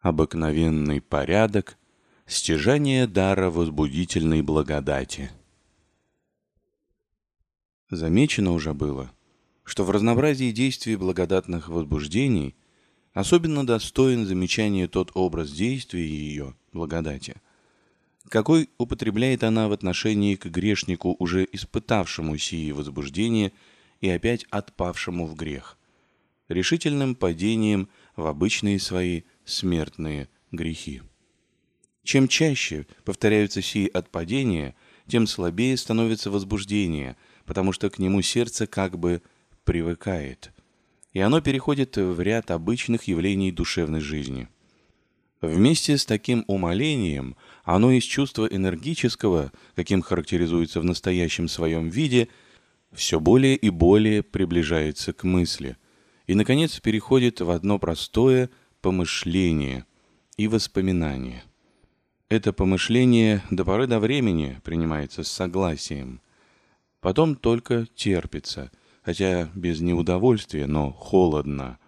Обыкновенный порядок, стяжание дара возбудительной благодати. Замечено уже было, что в разнообразии действий благодатных возбуждений особенно достоин замечания тот образ действия ее, благодати, какой употребляет она в отношении к грешнику, уже испытавшему сии возбуждения и опять отпавшему в грех, решительным падением в обычные свои смертные грехи. Чем чаще повторяются сии отпадения, тем слабее становится возбуждение, потому что к нему сердце как бы привыкает, и оно переходит в ряд обычных явлений душевной жизни. Вместе с таким умолением оно из чувства энергического, каким характеризуется в настоящем своем виде, все более и более приближается к мысли, и, наконец, переходит в одно простое помышление и воспоминание. Это помышление до поры до времени принимается с согласием, потом только терпится – хотя без неудовольствия, но холодно,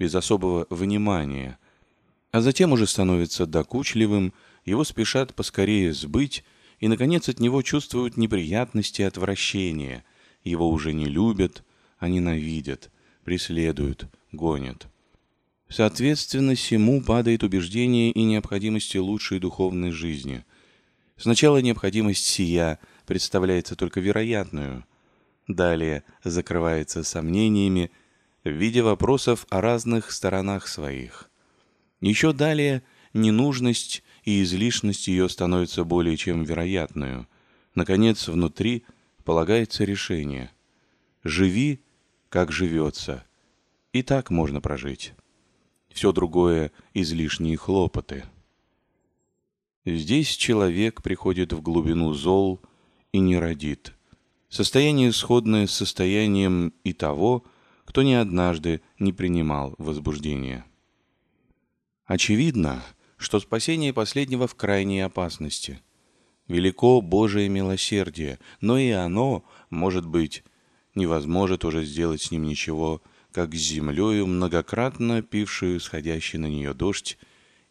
без особого внимания, а затем уже становится докучливым, его спешат поскорее сбыть, и, наконец, от него чувствуют неприятности и отвращения, его уже не любят, а ненавидят, преследуют, гонят. Соответственно, всему падает убеждение и необходимости лучшей духовной жизни. Сначала необходимость сия представляется только вероятную – Далее закрывается сомнениями в виде вопросов о разных сторонах своих. Еще далее ненужность и излишность ее становятся более чем вероятную. Наконец, внутри полагается решение. Живи, как живется. И так можно прожить. Все другое – излишние хлопоты. Здесь человек приходит в глубину зол и не родит. Состояние сходное с состоянием и того, кто не однажды не принимал возбуждения. Очевидно, что спасение последнего в крайней опасности. Велико Божие милосердие, но и оно, может быть, невозможно уже сделать с ним ничего, как землею, многократно пившую сходящий на нее дождь,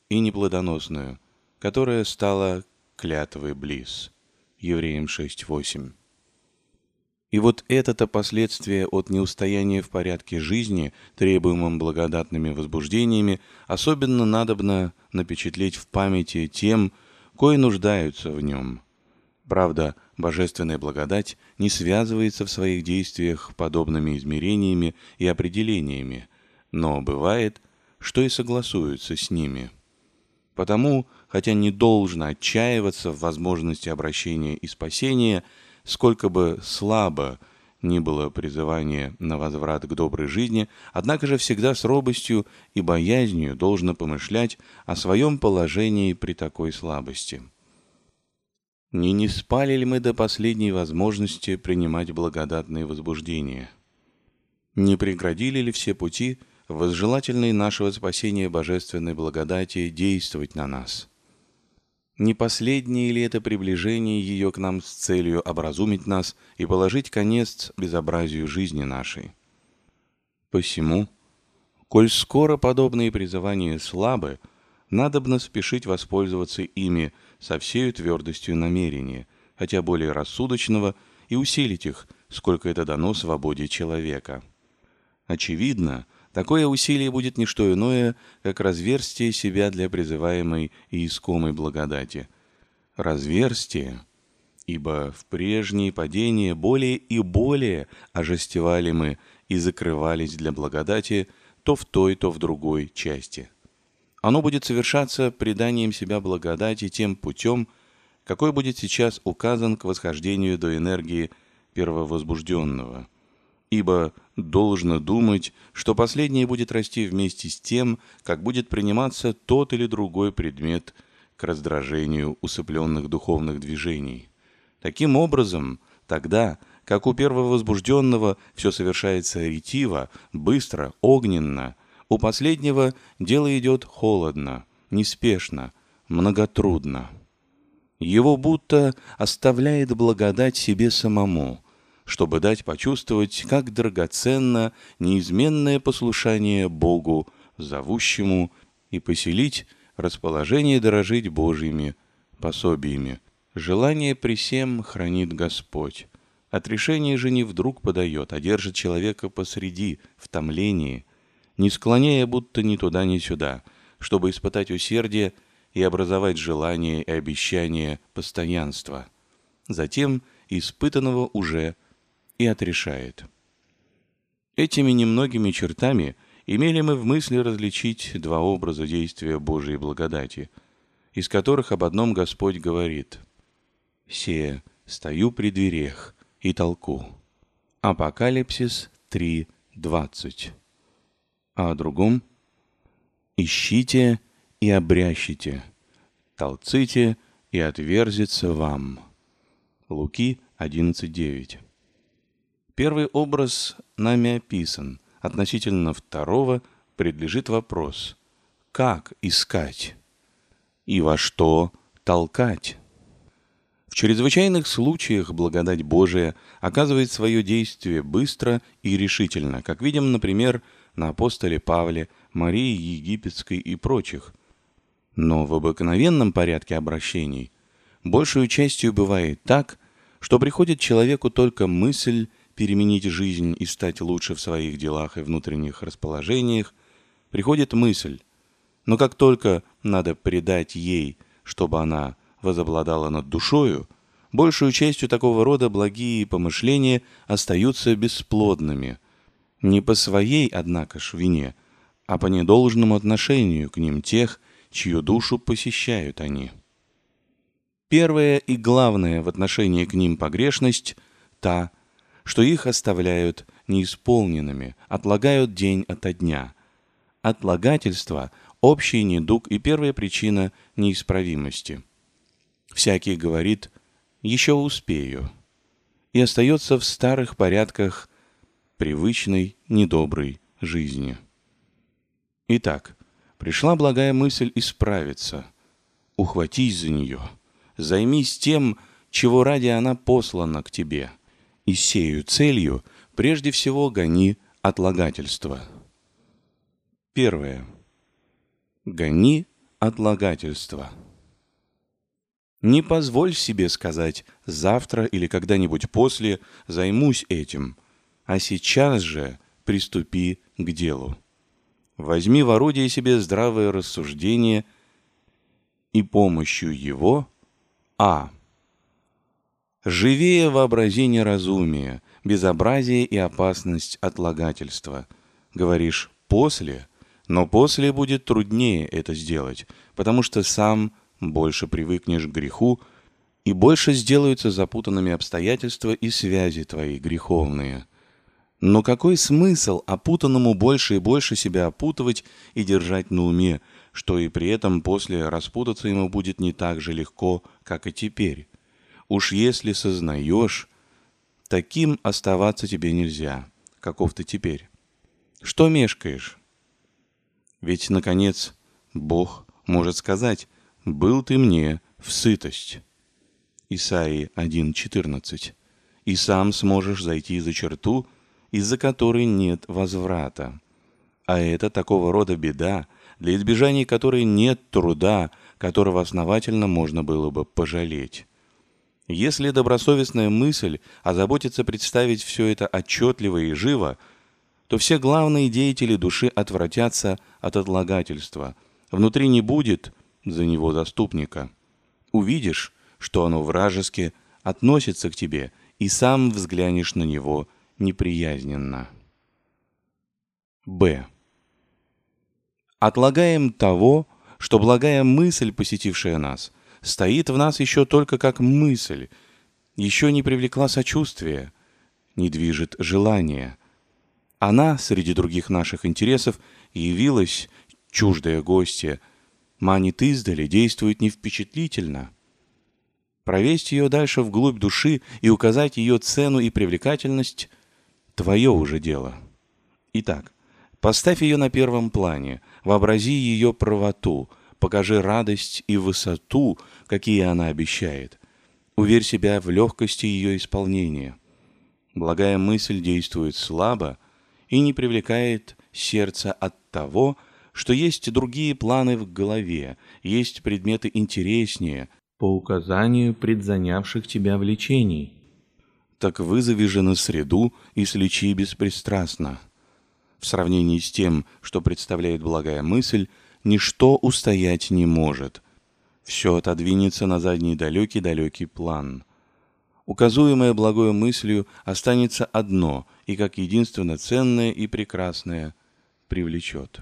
и неплодоносную, которая стала клятвой близ. Евреям 6.8. И вот это-то последствие от неустояния в порядке жизни, требуемым благодатными возбуждениями, особенно надобно напечатлеть в памяти тем, кои нуждаются в нем. Правда, божественная благодать не связывается в своих действиях подобными измерениями и определениями, но бывает, что и согласуются с ними. Потому, хотя не должно отчаиваться в возможности обращения и спасения – Сколько бы слабо ни было призывание на возврат к доброй жизни, однако же всегда с робостью и боязнью должно помышлять о своем положении при такой слабости. Не не спали ли мы до последней возможности принимать благодатные возбуждения? Не преградили ли все пути, возжелательные нашего спасения божественной благодати, действовать на нас? Не последнее ли это приближение ее к нам с целью образумить нас и положить конец безобразию жизни нашей? Посему, коль скоро подобные призывания слабы, надобно спешить воспользоваться ими со всей твердостью намерения, хотя более рассудочного, и усилить их, сколько это дано свободе человека. Очевидно, Такое усилие будет не что иное, как разверстие себя для призываемой и искомой благодати. Разверстие, ибо в прежние падения более и более ожестевали мы и закрывались для благодати то в той, то в другой части. Оно будет совершаться преданием себя благодати тем путем, какой будет сейчас указан к восхождению до энергии первовозбужденного – ибо должно думать, что последнее будет расти вместе с тем, как будет приниматься тот или другой предмет к раздражению усыпленных духовных движений. Таким образом, тогда, как у первого возбужденного все совершается ретиво, быстро, огненно, у последнего дело идет холодно, неспешно, многотрудно. Его будто оставляет благодать себе самому – чтобы дать почувствовать, как драгоценно неизменное послушание Богу, зовущему, и поселить расположение дорожить Божьими пособиями. Желание при всем хранит Господь. Отрешение же не вдруг подает, а держит человека посреди, в томлении, не склоняя будто ни туда, ни сюда, чтобы испытать усердие и образовать желание и обещание постоянства. Затем испытанного уже и отрешает. Этими немногими чертами имели мы в мысли различить два образа действия Божией благодати, из которых об одном Господь говорит «Се, стою при дверях и толку». Апокалипсис 3.20. А о другом «Ищите и обрящите, толците и отверзится вам». Луки 11.9. Первый образ нами описан, относительно второго предлежит вопрос «Как искать?» и «Во что толкать?» В чрезвычайных случаях благодать Божия оказывает свое действие быстро и решительно, как видим, например, на апостоле Павле, Марии Египетской и прочих. Но в обыкновенном порядке обращений большую частью бывает так, что приходит человеку только мысль переменить жизнь и стать лучше в своих делах и внутренних расположениях, приходит мысль, но как только надо предать ей, чтобы она возобладала над душою, большую частью такого рода благие помышления остаются бесплодными, не по своей, однако ж, вине, а по недолжному отношению к ним тех, чью душу посещают они. Первая и главная в отношении к ним погрешность – та, что их оставляют неисполненными, отлагают день ото дня. Отлагательство – общий недуг и первая причина неисправимости. Всякий говорит «еще успею» и остается в старых порядках привычной недоброй жизни. Итак, пришла благая мысль исправиться. Ухватись за нее, займись тем, чего ради она послана к тебе – и сею целью прежде всего гони отлагательство. Первое. Гони отлагательство. Не позволь себе сказать «завтра или когда-нибудь после займусь этим», а сейчас же приступи к делу. Возьми в орудие себе здравое рассуждение и помощью его а. Живее вообразение разумия, безобразие и опасность отлагательства. Говоришь «после», но после будет труднее это сделать, потому что сам больше привыкнешь к греху, и больше сделаются запутанными обстоятельства и связи твои греховные. Но какой смысл опутанному больше и больше себя опутывать и держать на уме, что и при этом после распутаться ему будет не так же легко, как и теперь? Уж если сознаешь, таким оставаться тебе нельзя, каков ты теперь. Что мешкаешь? Ведь, наконец, Бог может сказать, «Был ты мне в сытость». Исаии 1.14. И сам сможешь зайти за черту, из-за которой нет возврата. А это такого рода беда, для избежания которой нет труда, которого основательно можно было бы пожалеть. Если добросовестная мысль озаботится представить все это отчетливо и живо, то все главные деятели души отвратятся от отлагательства. Внутри не будет за него заступника. Увидишь, что оно вражески относится к тебе, и сам взглянешь на него неприязненно. Б. Отлагаем того, что благая мысль, посетившая нас, стоит в нас еще только как мысль, еще не привлекла сочувствия, не движет желания. Она, среди других наших интересов, явилась, чуждая гостья, манит издали, действует невпечатлительно. Провести ее дальше вглубь души и указать ее цену и привлекательность — твое уже дело. Итак, поставь ее на первом плане, вообрази ее правоту — покажи радость и высоту, какие она обещает. Уверь себя в легкости ее исполнения. Благая мысль действует слабо и не привлекает сердце от того, что есть другие планы в голове, есть предметы интереснее, по указанию предзанявших тебя влечений. Так вызови же на среду и слечи беспристрастно. В сравнении с тем, что представляет благая мысль, ничто устоять не может. Все отодвинется на задний далекий-далекий план. Указуемое благой мыслью останется одно и как единственно ценное и прекрасное привлечет.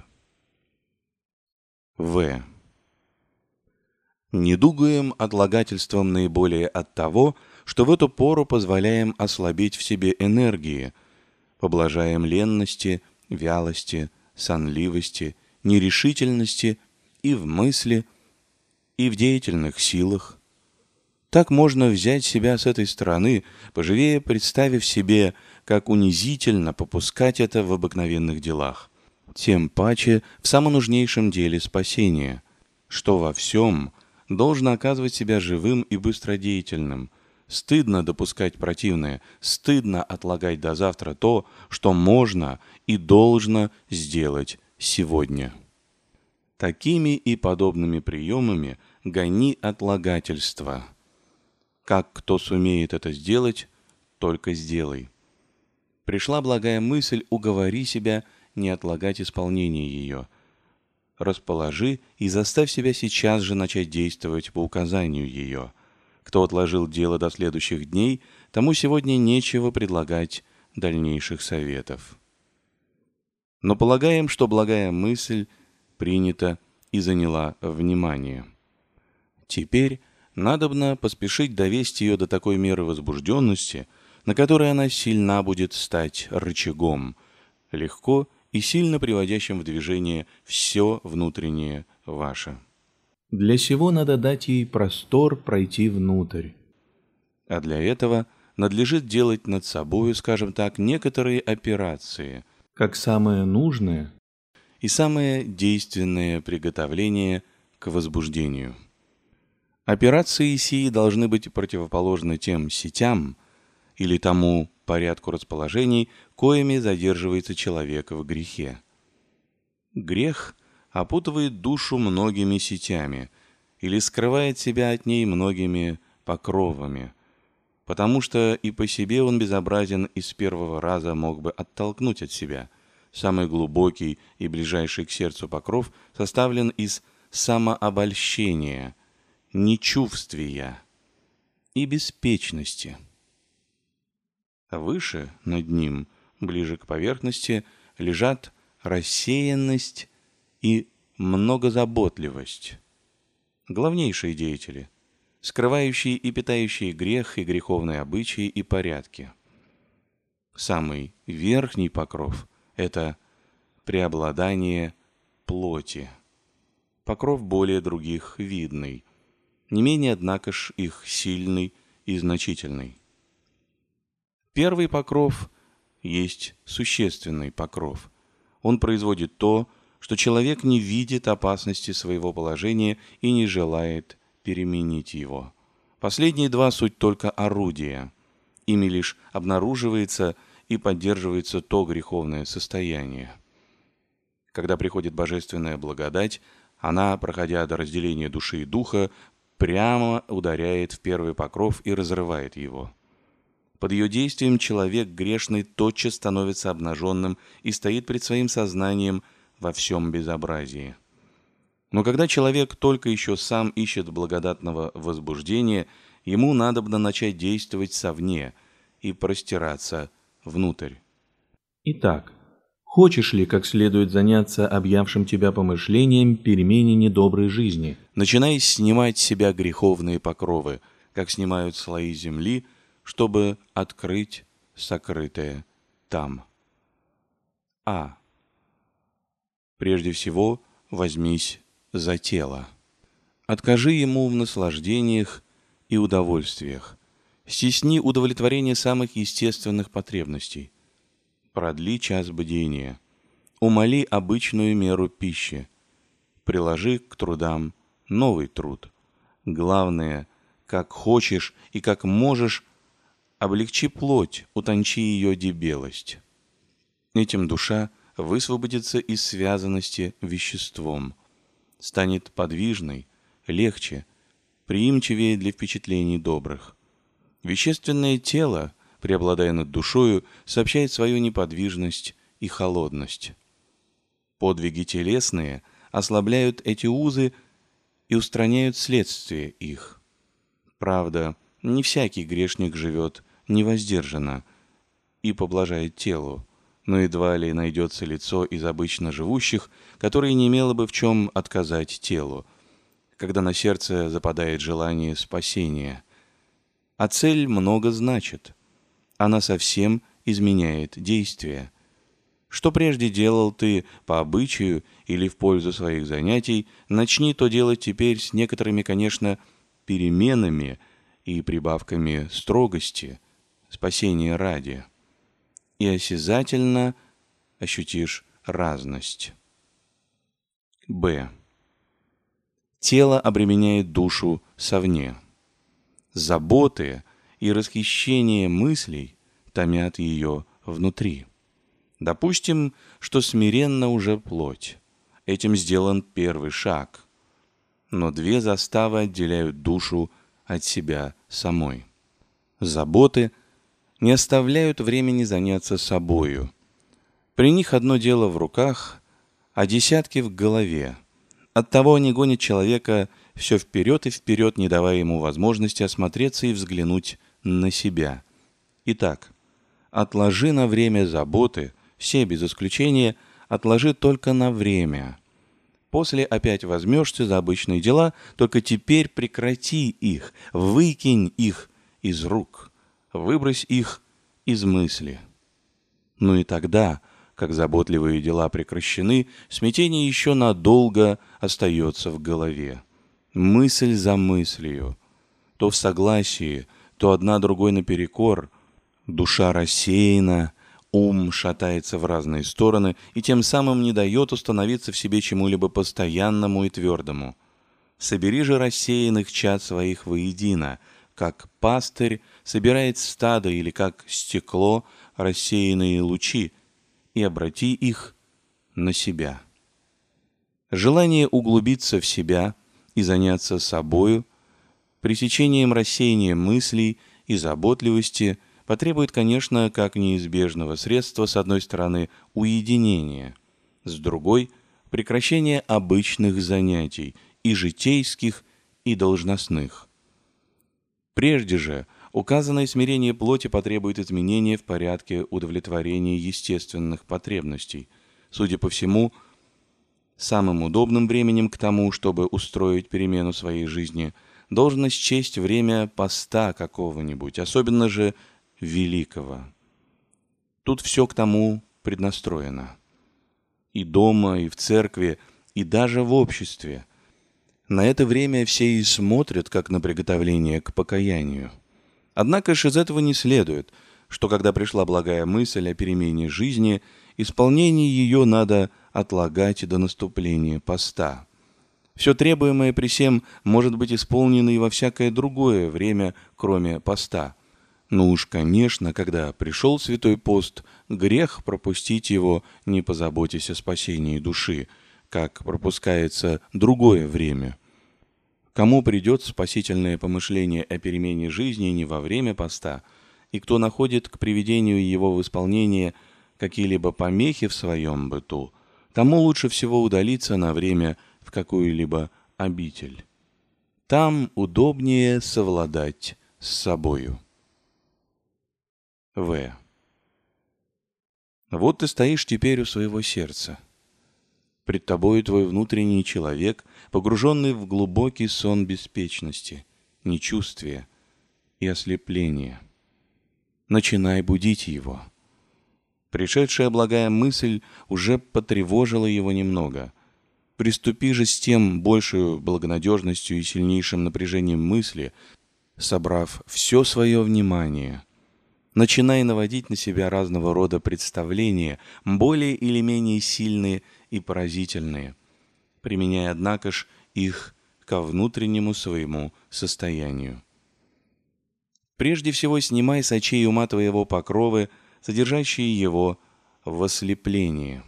В. Не дугаем отлагательством наиболее от того, что в эту пору позволяем ослабить в себе энергии, поблажаем ленности, вялости, сонливости, нерешительности и в мысли, и в деятельных силах. Так можно взять себя с этой стороны, поживее представив себе, как унизительно попускать это в обыкновенных делах тем паче в самонужнейшем деле спасения, что во всем должно оказывать себя живым и быстродеятельным. Стыдно допускать противное, стыдно отлагать до завтра то, что можно и должно сделать сегодня. Такими и подобными приемами гони отлагательство. Как кто сумеет это сделать, только сделай. Пришла благая мысль, уговори себя не отлагать исполнение ее. Расположи и заставь себя сейчас же начать действовать по указанию ее. Кто отложил дело до следующих дней, тому сегодня нечего предлагать дальнейших советов. Но полагаем, что благая мысль принята и заняла внимание. Теперь надобно поспешить довести ее до такой меры возбужденности, на которой она сильна будет стать рычагом, легко и сильно приводящим в движение все внутреннее ваше. Для сего надо дать ей простор пройти внутрь. А для этого надлежит делать над собою, скажем так, некоторые операции. Как самое нужное и самое действенное приготовление к возбуждению. Операции сии должны быть противоположны тем сетям или тому порядку расположений, коими задерживается человек в грехе. Грех опутывает душу многими сетями или скрывает себя от ней многими покровами, потому что и по себе он безобразен и с первого раза мог бы оттолкнуть от себя. Самый глубокий и ближайший к сердцу покров составлен из самообольщения, нечувствия и беспечности. Выше, над ним, ближе к поверхности, лежат рассеянность и многозаботливость. Главнейшие деятели, скрывающие и питающие грех и греховные обычаи и порядки. Самый верхний покров – это преобладание плоти. Покров более других видный, не менее, однако ж, их сильный и значительный. Первый покров есть существенный покров. Он производит то, что человек не видит опасности своего положения и не желает переменить его. Последние два суть только орудия. Ими лишь обнаруживается и поддерживается то греховное состояние. Когда приходит божественная благодать, она, проходя до разделения души и духа, прямо ударяет в первый покров и разрывает его. Под ее действием человек грешный тотчас становится обнаженным и стоит пред своим сознанием во всем безобразии. Но когда человек только еще сам ищет благодатного возбуждения, ему надобно начать действовать совне и простираться внутрь. Итак, хочешь ли как следует заняться объявшим тебя помышлением перемене недоброй жизни? Начинай снимать с себя греховные покровы, как снимают слои земли – чтобы открыть сокрытое там. А. Прежде всего, возьмись за тело. Откажи ему в наслаждениях и удовольствиях. Стесни удовлетворение самых естественных потребностей. Продли час бдения. Умоли обычную меру пищи. Приложи к трудам новый труд. Главное, как хочешь и как можешь облегчи плоть, утончи ее дебелость. Этим душа высвободится из связанности веществом, станет подвижной, легче, приимчивее для впечатлений добрых. Вещественное тело, преобладая над душою, сообщает свою неподвижность и холодность. Подвиги телесные ослабляют эти узы и устраняют следствие их. Правда, не всякий грешник живет невоздержанно и поблажает телу, но едва ли найдется лицо из обычно живущих, которое не имело бы в чем отказать телу, когда на сердце западает желание спасения. А цель много значит. Она совсем изменяет действие. Что прежде делал ты по обычаю или в пользу своих занятий, начни то делать теперь с некоторыми, конечно, переменами и прибавками строгости, спасения ради и осязательно ощутишь разность. Б. Тело обременяет душу совне. Заботы и расхищение мыслей томят ее внутри. Допустим, что смиренно уже плоть. Этим сделан первый шаг. Но две заставы отделяют душу от себя самой. Заботы – не оставляют времени заняться собою. При них одно дело в руках, а десятки в голове. Оттого они гонят человека все вперед и вперед, не давая ему возможности осмотреться и взглянуть на себя. Итак, отложи на время заботы, все без исключения, отложи только на время. После опять возьмешься за обычные дела, только теперь прекрати их, выкинь их из рук выбрось их из мысли. Ну и тогда, как заботливые дела прекращены, смятение еще надолго остается в голове. Мысль за мыслью, то в согласии, то одна другой наперекор, душа рассеяна, ум шатается в разные стороны и тем самым не дает установиться в себе чему-либо постоянному и твердому. Собери же рассеянных чад своих воедино — как пастырь собирает стадо или как стекло рассеянные лучи, и обрати их на себя. Желание углубиться в себя и заняться собою, пресечением рассеяния мыслей и заботливости потребует, конечно, как неизбежного средства, с одной стороны, уединения, с другой – прекращение обычных занятий, и житейских, и должностных – Прежде же, указанное смирение плоти потребует изменения в порядке удовлетворения естественных потребностей. Судя по всему, самым удобным временем к тому, чтобы устроить перемену своей жизни, должно счесть время поста какого-нибудь, особенно же великого. Тут все к тому преднастроено. И дома, и в церкви, и даже в обществе – на это время все и смотрят, как на приготовление к покаянию. Однако ж из этого не следует, что когда пришла благая мысль о перемене жизни, исполнение ее надо отлагать до наступления поста. Все требуемое при всем может быть исполнено и во всякое другое время, кроме поста. Но уж, конечно, когда пришел святой пост, грех пропустить его, не позаботясь о спасении души – как пропускается другое время. Кому придет спасительное помышление о перемене жизни не во время поста, и кто находит к приведению его в исполнение какие-либо помехи в своем быту, тому лучше всего удалиться на время в какую-либо обитель. Там удобнее совладать с собою. В. Вот ты стоишь теперь у своего сердца. Пред тобою твой внутренний человек, погруженный в глубокий сон беспечности, нечувствия и ослепления. Начинай будить его. Пришедшая благая мысль уже потревожила его немного. Приступи же с тем большей благонадежностью и сильнейшим напряжением мысли, собрав все свое внимание – начинай наводить на себя разного рода представления, более или менее сильные и поразительные, применяя, однако ж, их ко внутреннему своему состоянию. Прежде всего снимай с очей ума твоего покровы, содержащие его в ослеплении.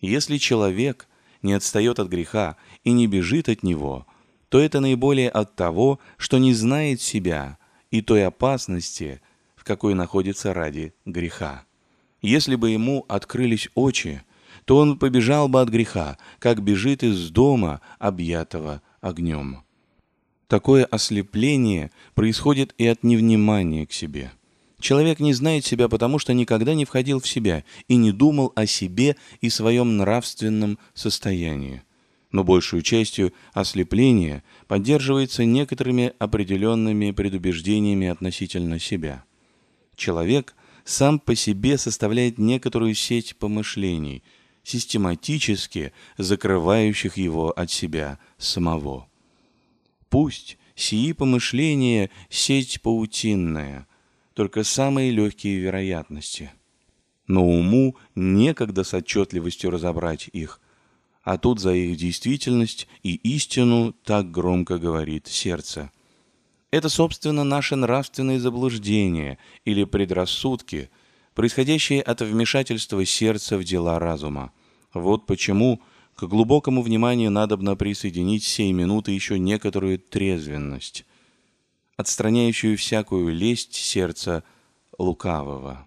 Если человек не отстает от греха и не бежит от него, то это наиболее от того, что не знает себя и той опасности, в какой находится ради греха. Если бы ему открылись очи, то он побежал бы от греха, как бежит из дома, объятого огнем. Такое ослепление происходит и от невнимания к себе. Человек не знает себя, потому что никогда не входил в себя и не думал о себе и своем нравственном состоянии. Но большую частью ослепление поддерживается некоторыми определенными предубеждениями относительно себя. Человек сам по себе составляет некоторую сеть помышлений – систематически закрывающих его от себя самого. Пусть сии помышления — сеть паутинная, только самые легкие вероятности. Но уму некогда с отчетливостью разобрать их, а тут за их действительность и истину так громко говорит сердце. Это, собственно, наше нравственное заблуждение или предрассудки, происходящие от вмешательства сердца в дела разума. Вот почему к глубокому вниманию надобно присоединить сей минуты еще некоторую трезвенность, отстраняющую всякую лесть сердца лукавого.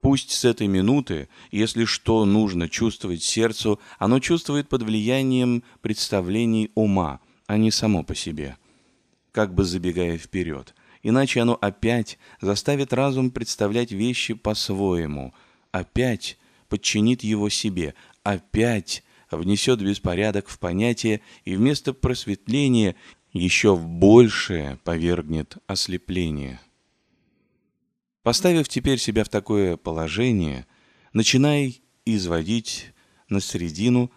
Пусть с этой минуты, если что нужно чувствовать сердцу, оно чувствует под влиянием представлений ума, а не само по себе, как бы забегая вперед. Иначе оно опять заставит разум представлять вещи по-своему, опять подчинит его себе, опять внесет беспорядок в понятие и вместо просветления еще в большее повергнет ослепление. Поставив теперь себя в такое положение, начинай изводить на середину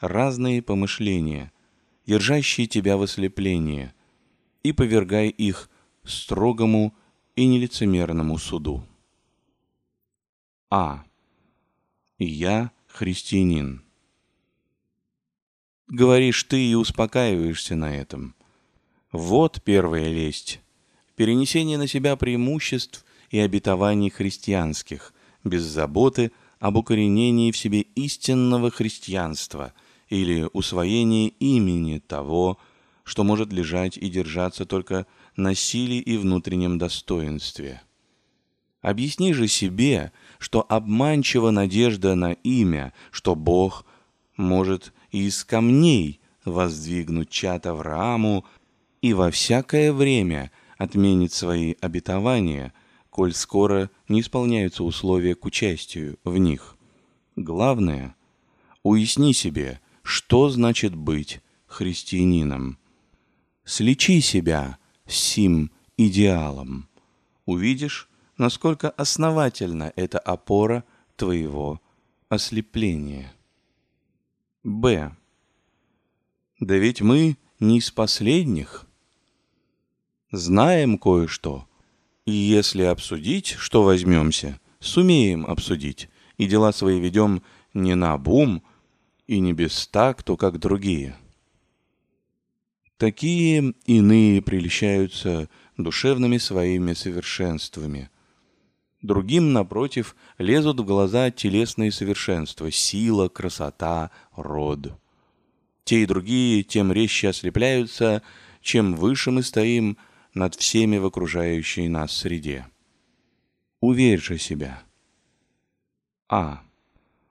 разные помышления, держащие тебя в ослеплении, и повергай их строгому и нелицемерному суду. А я христианин. Говоришь ты и успокаиваешься на этом. Вот первая лесть. Перенесение на себя преимуществ и обетований христианских, без заботы об укоренении в себе истинного христианства или усвоении имени того, что может лежать и держаться только на силе и внутреннем достоинстве. Объясни же себе, что обманчива надежда на имя, что Бог может из камней воздвигнуть чат Аврааму и во всякое время отменит свои обетования, коль скоро не исполняются условия к участию в них. Главное, уясни себе, что значит быть христианином. Слечи себя сим идеалом. Увидишь, насколько основательна эта опора твоего ослепления. Б. Да ведь мы не из последних. Знаем кое-что, и если обсудить, что возьмемся, сумеем обсудить, и дела свои ведем не на бум и не без такту, как другие. Такие иные прельщаются душевными своими совершенствами, Другим, напротив, лезут в глаза телесные совершенства, сила, красота, род. Те и другие тем резче ослепляются, чем выше мы стоим над всеми в окружающей нас среде. Уверь же себя. А.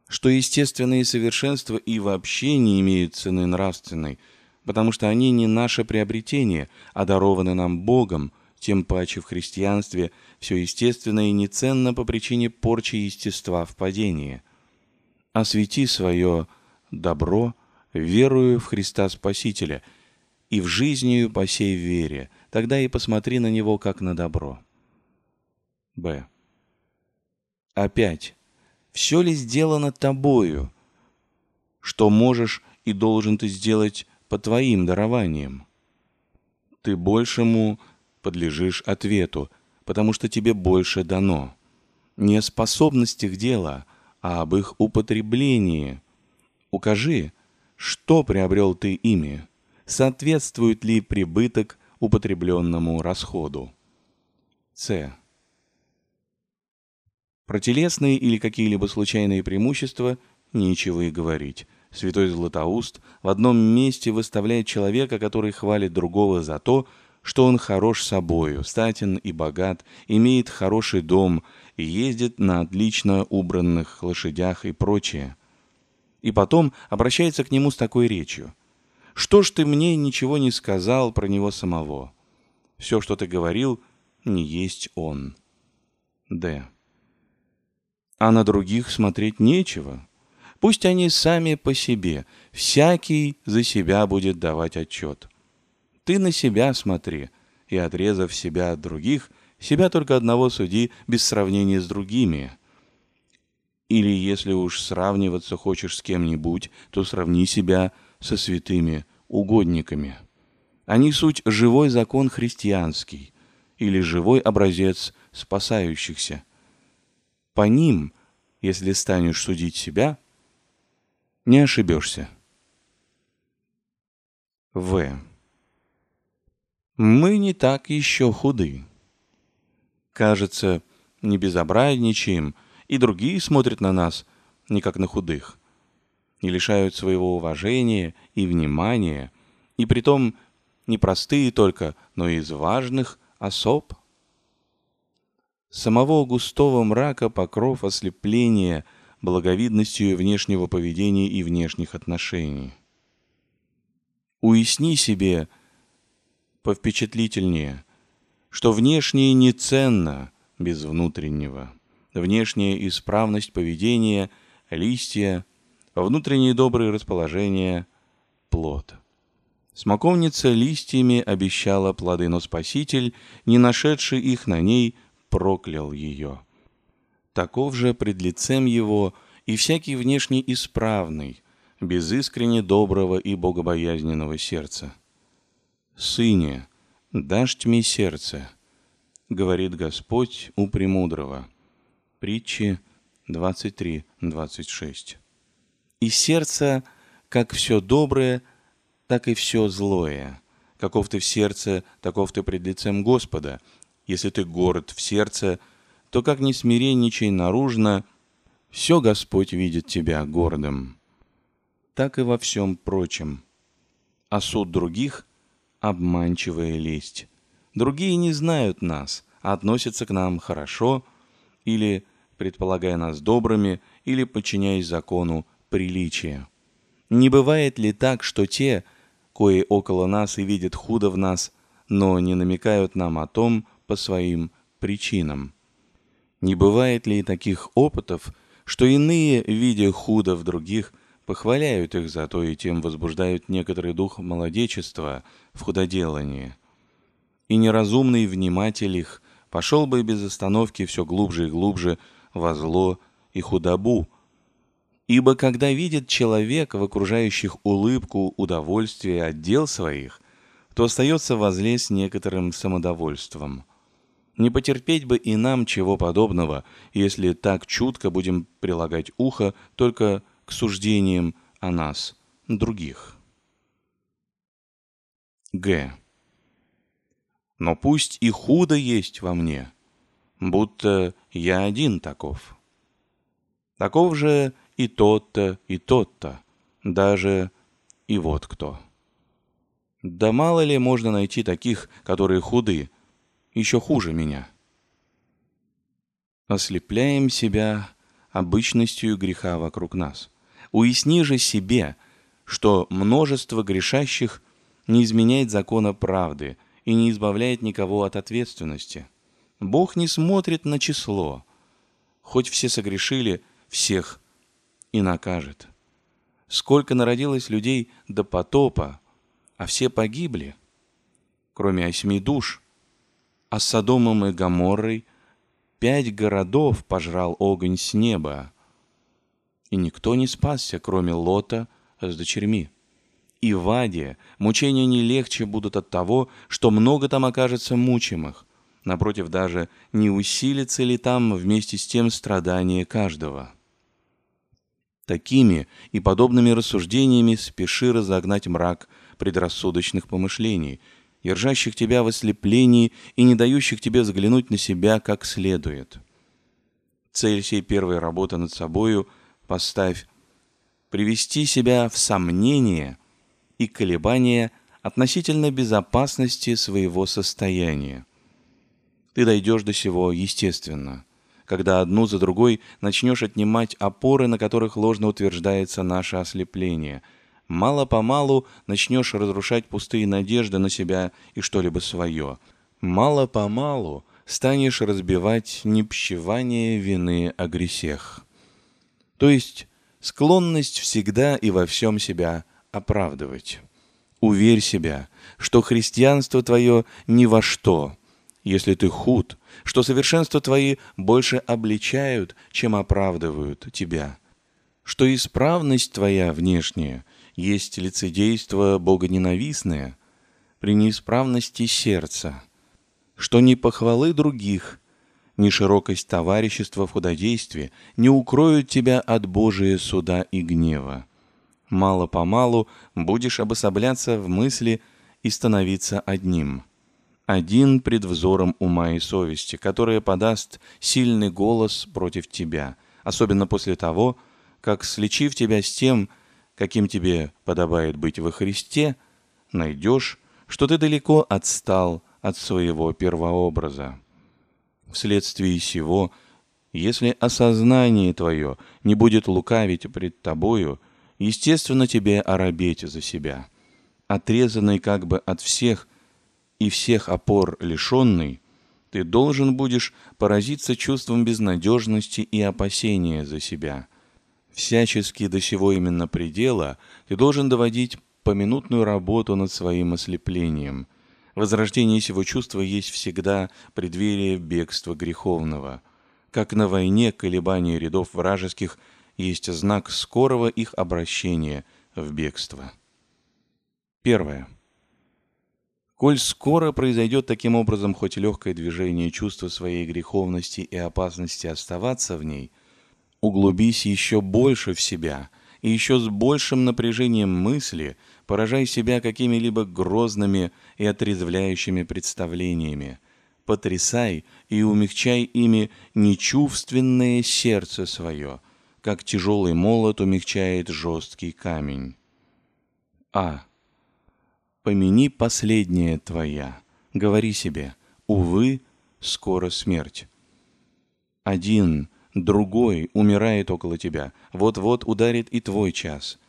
Что естественные совершенства и вообще не имеют цены нравственной, потому что они не наше приобретение, а дарованы нам Богом – тем паче в христианстве все естественно и неценно по причине порчи естества в падении. Освети свое добро верую в Христа Спасителя и в жизнью по сей вере, тогда и посмотри на него как на добро. Б. Опять, все ли сделано тобою, что можешь и должен ты сделать по твоим дарованиям? Ты большему подлежишь ответу, потому что тебе больше дано. Не о способностях дела, а об их употреблении. Укажи, что приобрел ты ими, соответствует ли прибыток употребленному расходу. С. Про телесные или какие-либо случайные преимущества нечего и говорить. Святой Златоуст в одном месте выставляет человека, который хвалит другого за то, что он хорош собою, статен и богат, имеет хороший дом и ездит на отлично убранных лошадях и прочее. И потом обращается к нему с такой речью. «Что ж ты мне ничего не сказал про него самого? Все, что ты говорил, не есть он». Д. А на других смотреть нечего. Пусть они сами по себе, всякий за себя будет давать отчет. Ты на себя смотри, и, отрезав себя от других, себя только одного суди без сравнения с другими. Или, если уж сравниваться хочешь с кем-нибудь, то сравни себя со святыми угодниками. Они суть живой закон христианский или живой образец спасающихся. По ним, если станешь судить себя, не ошибешься. В. Мы не так еще худы. Кажется, не безобразничаем, и другие смотрят на нас не как на худых, не лишают своего уважения и внимания, и притом не простые только, но и из важных особ. Самого густого мрака покров ослепления благовидностью внешнего поведения и внешних отношений. Уясни себе – повпечатлительнее, что внешнее не ценно без внутреннего. Внешняя исправность поведения, листья, внутреннее доброе расположение – плод. Смоковница листьями обещала плоды, но Спаситель, не нашедший их на ней, проклял ее. Таков же пред лицем его и всякий внешне исправный, без искренне доброго и богобоязненного сердца. «Сыне, дашь тьме сердце», — говорит Господь у Премудрого. Притчи 23-26. И сердце, как все доброе, так и все злое. Каков ты в сердце, таков ты пред лицем Господа. Если ты горд в сердце, то как не смиренничай наружно, все Господь видит тебя гордым. Так и во всем прочем. А суд других — обманчивая лесть. Другие не знают нас, а относятся к нам хорошо или предполагая нас добрыми, или подчиняясь закону приличия. Не бывает ли так, что те, кои около нас и видят худо в нас, но не намекают нам о том по своим причинам? Не бывает ли таких опытов, что иные, видя худо в других, похваляют их за то и тем возбуждают некоторый дух молодечества в худоделании. И неразумный вниматель их пошел бы без остановки все глубже и глубже во зло и худобу. Ибо когда видит человек в окружающих улыбку, удовольствие от дел своих, то остается возле с некоторым самодовольством. Не потерпеть бы и нам чего подобного, если так чутко будем прилагать ухо только к суждениям о нас других. Г. Но пусть и худо есть во мне, будто я один таков. Таков же и тот-то, и тот-то, даже и вот кто. Да мало ли можно найти таких, которые худы, еще хуже меня. Ослепляем себя обычностью греха вокруг нас. Уясни же себе, что множество грешащих не изменяет закона правды и не избавляет никого от ответственности. Бог не смотрит на число. Хоть все согрешили, всех и накажет. Сколько народилось людей до потопа, а все погибли, кроме осьми душ. А Содомом и Гоморрой пять городов пожрал огонь с неба, и никто не спасся, кроме Лота с дочерьми. И в Аде мучения не легче будут от того, что много там окажется мучимых. Напротив, даже не усилится ли там вместе с тем страдание каждого. Такими и подобными рассуждениями спеши разогнать мрак предрассудочных помышлений, держащих тебя в ослеплении и не дающих тебе взглянуть на себя как следует. Цель всей первой работы над собою – поставь привести себя в сомнение и колебания относительно безопасности своего состояния. Ты дойдешь до сего естественно, когда одну за другой начнешь отнимать опоры, на которых ложно утверждается наше ослепление. Мало-помалу начнешь разрушать пустые надежды на себя и что-либо свое. Мало-помалу станешь разбивать непщевание вины о гресех. То есть склонность всегда и во всем себя оправдывать. Уверь себя, что христианство твое ни во что, если ты худ, что совершенства твои больше обличают, чем оправдывают тебя, что исправность твоя внешняя есть лицедейство богоненавистное при неисправности сердца, что ни похвалы других, ни широкость товарищества в худодействе не укроют тебя от Божия суда и гнева мало-помалу будешь обособляться в мысли и становиться одним. Один пред взором ума и совести, которая подаст сильный голос против тебя, особенно после того, как, слечив тебя с тем, каким тебе подобает быть во Христе, найдешь, что ты далеко отстал от своего первообраза. Вследствие сего, если осознание твое не будет лукавить пред тобою – Естественно, тебе оробеть за себя. Отрезанный как бы от всех и всех опор лишенный, ты должен будешь поразиться чувством безнадежности и опасения за себя. Всячески до сего именно предела ты должен доводить поминутную работу над своим ослеплением. Возрождение сего чувства есть всегда преддверие бегства греховного. Как на войне колебания рядов вражеских – есть знак скорого их обращения в бегство. Первое. Коль скоро произойдет таким образом хоть легкое движение чувства своей греховности и опасности оставаться в ней, углубись еще больше в себя и еще с большим напряжением мысли поражай себя какими-либо грозными и отрезвляющими представлениями, потрясай и умягчай ими нечувственное сердце свое – как тяжелый молот умягчает жесткий камень. А. Помяни последнее твоя. Говори себе, увы, скоро смерть. Один, другой умирает около тебя. Вот-вот ударит и твой час.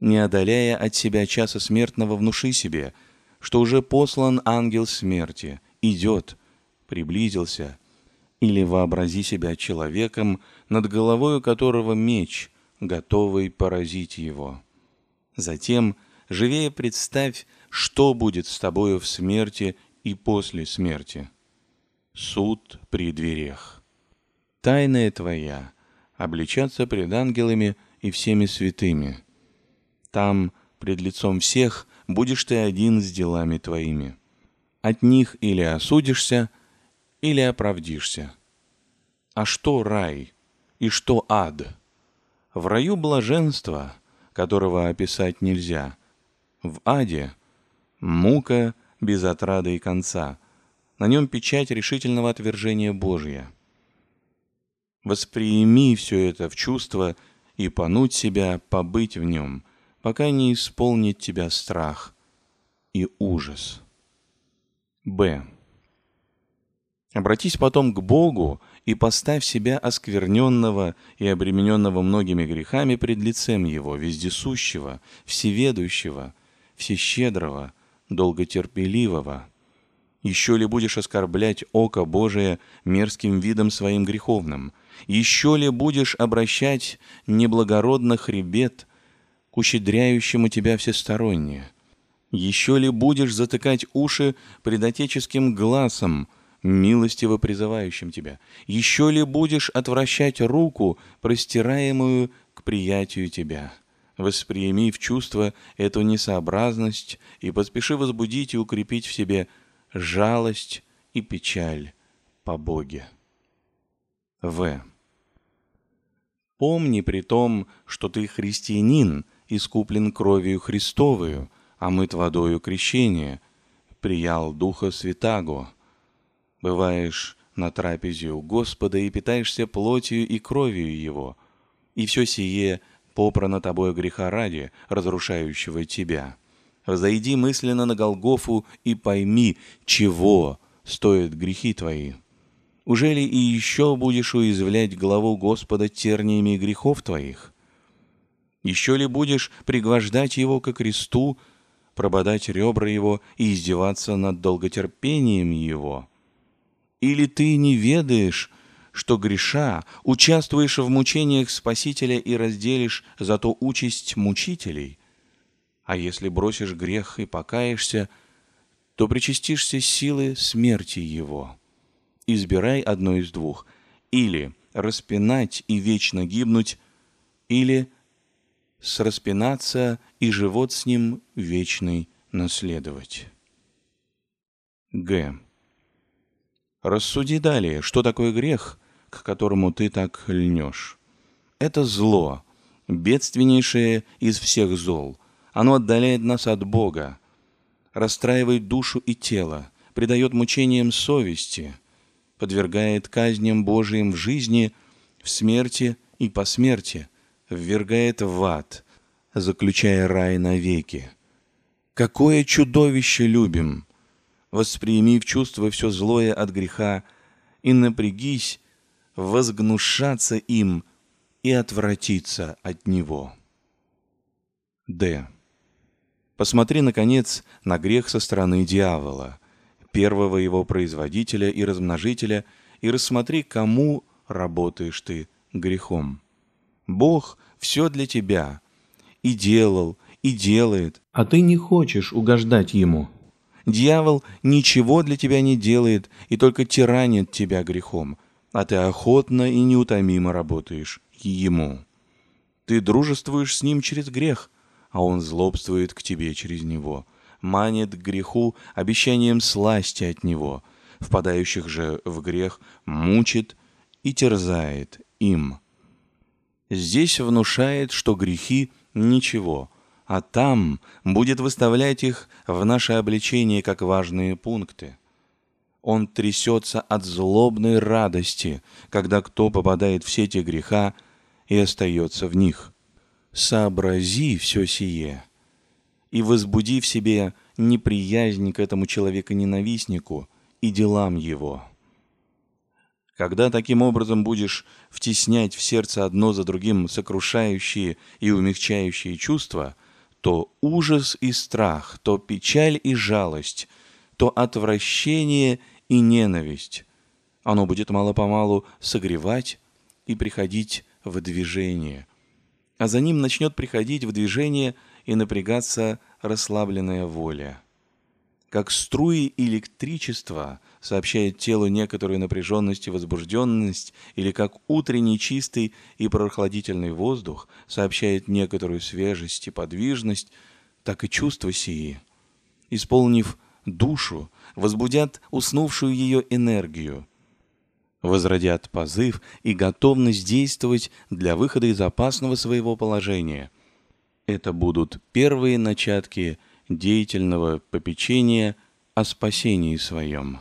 Не одоляя от себя часа смертного, внуши себе, что уже послан ангел смерти, идет, приблизился — или вообрази себя человеком, над головой которого меч, готовый поразить его. Затем живее представь, что будет с тобою в смерти и после смерти. Суд при дверях. Тайная твоя — обличаться пред ангелами и всеми святыми. Там, пред лицом всех, будешь ты один с делами твоими. От них или осудишься, или оправдишься. А что рай и что ад? В раю блаженство, которого описать нельзя. В аде мука без отрады и конца. На нем печать решительного отвержения Божия. Восприими все это в чувство и понуть себя побыть в нем, пока не исполнит тебя страх и ужас. Б. Обратись потом к Богу и поставь себя оскверненного и обремененного многими грехами пред лицем Его, вездесущего, всеведущего, всещедрого, долготерпеливого. Еще ли будешь оскорблять око Божие мерзким видом своим греховным? Еще ли будешь обращать неблагородно хребет к ущедряющему тебя всесторонне? Еще ли будешь затыкать уши предотеческим глазом, милостиво призывающим тебя. Еще ли будешь отвращать руку, простираемую к приятию тебя? Восприми в чувство эту несообразность и поспеши возбудить и укрепить в себе жалость и печаль по Боге. В. Помни при том, что ты христианин, искуплен кровью Христовую, омыт водою крещения, приял Духа Святаго, бываешь на трапезе у Господа и питаешься плотью и кровью Его, и все сие попрано тобою греха ради, разрушающего тебя. Взойди мысленно на Голгофу и пойми, чего стоят грехи твои. Ужели и еще будешь уязвлять главу Господа терниями грехов твоих? Еще ли будешь пригвождать его ко кресту, прободать ребра его и издеваться над долготерпением его? Или ты не ведаешь, что греша, участвуешь в мучениях Спасителя и разделишь за то участь мучителей? А если бросишь грех и покаешься, то причастишься силы смерти его. Избирай одно из двух. Или распинать и вечно гибнуть, или сраспинаться и живот с ним вечный наследовать. Г. Рассуди далее, что такое грех, к которому ты так льнешь. Это зло, бедственнейшее из всех зол. Оно отдаляет нас от Бога, расстраивает душу и тело, придает мучениям совести, подвергает казням Божиим в жизни, в смерти и по смерти, ввергает в ад, заключая рай навеки. Какое чудовище любим! Восприми в чувство все злое от греха и напрягись возгнушаться им и отвратиться от него. Д. Посмотри, наконец, на грех со стороны дьявола, первого его производителя и размножителя, и рассмотри, кому работаешь ты грехом. Бог все для тебя и делал, и делает. А ты не хочешь угождать ему. Дьявол ничего для тебя не делает и только тиранит тебя грехом, а ты охотно и неутомимо работаешь ему. Ты дружествуешь с ним через грех, а он злобствует к тебе через него, манит к греху обещанием сласти от него, впадающих же в грех мучит и терзает им. Здесь внушает, что грехи – ничего, а там будет выставлять их в наше обличение как важные пункты. Он трясется от злобной радости, когда кто попадает в сети греха и остается в них. Сообрази все сие и возбуди в себе неприязнь к этому человеку-ненавистнику и делам его. Когда таким образом будешь втеснять в сердце одно за другим сокрушающие и умягчающие чувства, то ужас и страх, то печаль и жалость, то отвращение и ненависть, оно будет мало-помалу согревать и приходить в движение. А за ним начнет приходить в движение и напрягаться расслабленная воля. Как струи электричества сообщает телу некоторую напряженность и возбужденность, или как утренний чистый и прохладительный воздух сообщает некоторую свежесть и подвижность, так и чувства сии, исполнив душу, возбудят уснувшую ее энергию, возродят позыв и готовность действовать для выхода из опасного своего положения. Это будут первые начатки деятельного попечения о спасении своем.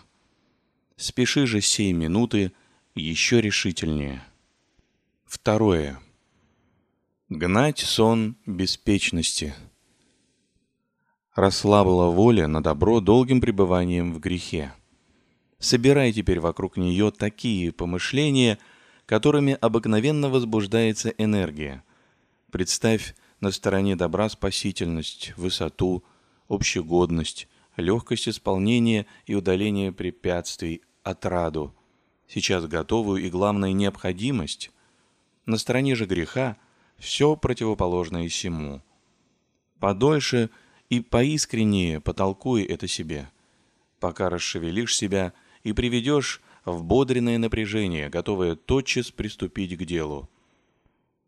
Спеши же сей минуты еще решительнее. Второе. Гнать сон беспечности. Расслабила воля на добро долгим пребыванием в грехе. Собирай теперь вокруг нее такие помышления, которыми обыкновенно возбуждается энергия. Представь на стороне добра спасительность, высоту, общегодность, легкость исполнения и удаления препятствий, отраду, сейчас готовую и, главное, необходимость. На стороне же греха все противоположное сему. Подольше и поискреннее потолкуй это себе, пока расшевелишь себя и приведешь в бодренное напряжение, готовое тотчас приступить к делу.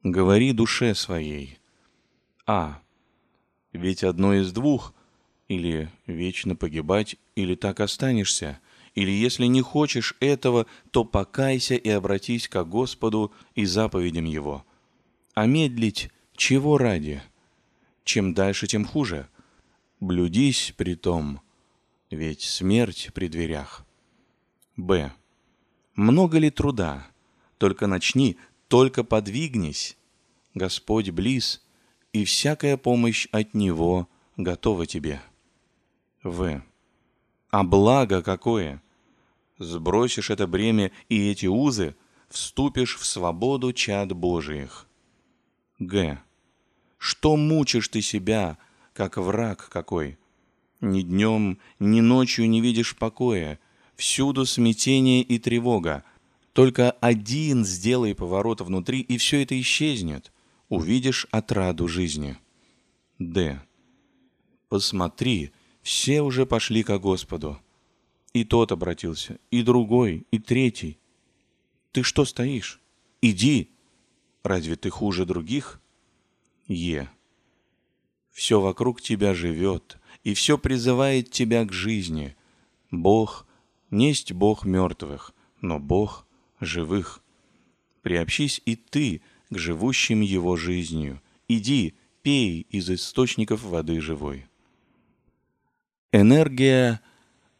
Говори душе своей. А. Ведь одно из двух или вечно погибать, или так останешься. Или если не хочешь этого, то покайся и обратись к Господу и заповедям Его. А медлить чего ради? Чем дальше, тем хуже. Блюдись при том, ведь смерть при дверях. Б. Много ли труда? Только начни, только подвигнись. Господь близ, и всякая помощь от Него готова тебе. В. А благо какое! Сбросишь это бремя и эти узы, вступишь в свободу чад Божиих. Г. Что мучишь ты себя, как враг какой? Ни днем, ни ночью не видишь покоя, всюду смятение и тревога. Только один сделай поворот внутри, и все это исчезнет. Увидишь отраду жизни. Д. Посмотри, все уже пошли ко Господу. И тот обратился, и другой, и третий. Ты что стоишь? Иди. Разве ты хуже других? Е. Все вокруг тебя живет, и все призывает тебя к жизни. Бог несть Бог мертвых, но Бог живых. Приобщись и ты к живущим его жизнью. Иди, пей из источников воды живой. Энергия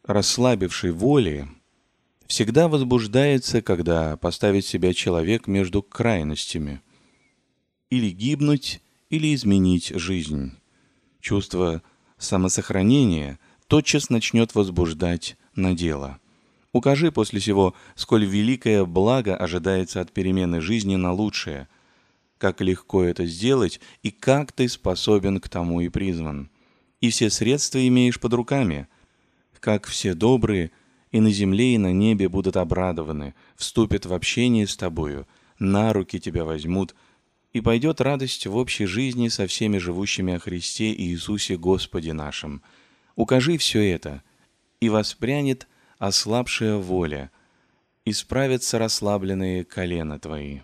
расслабившей воли всегда возбуждается, когда поставит себя человек между крайностями. Или гибнуть, или изменить жизнь. Чувство самосохранения тотчас начнет возбуждать на дело. Укажи после сего, сколь великое благо ожидается от перемены жизни на лучшее, как легко это сделать и как ты способен к тому и призван. И все средства имеешь под руками, как все добрые и на земле, и на небе будут обрадованы, вступят в общение с тобою, на руки тебя возьмут, и пойдет радость в общей жизни со всеми живущими о Христе и Иисусе Господе нашим. Укажи все это, и воспрянет ослабшая воля, и справятся расслабленные колена твои.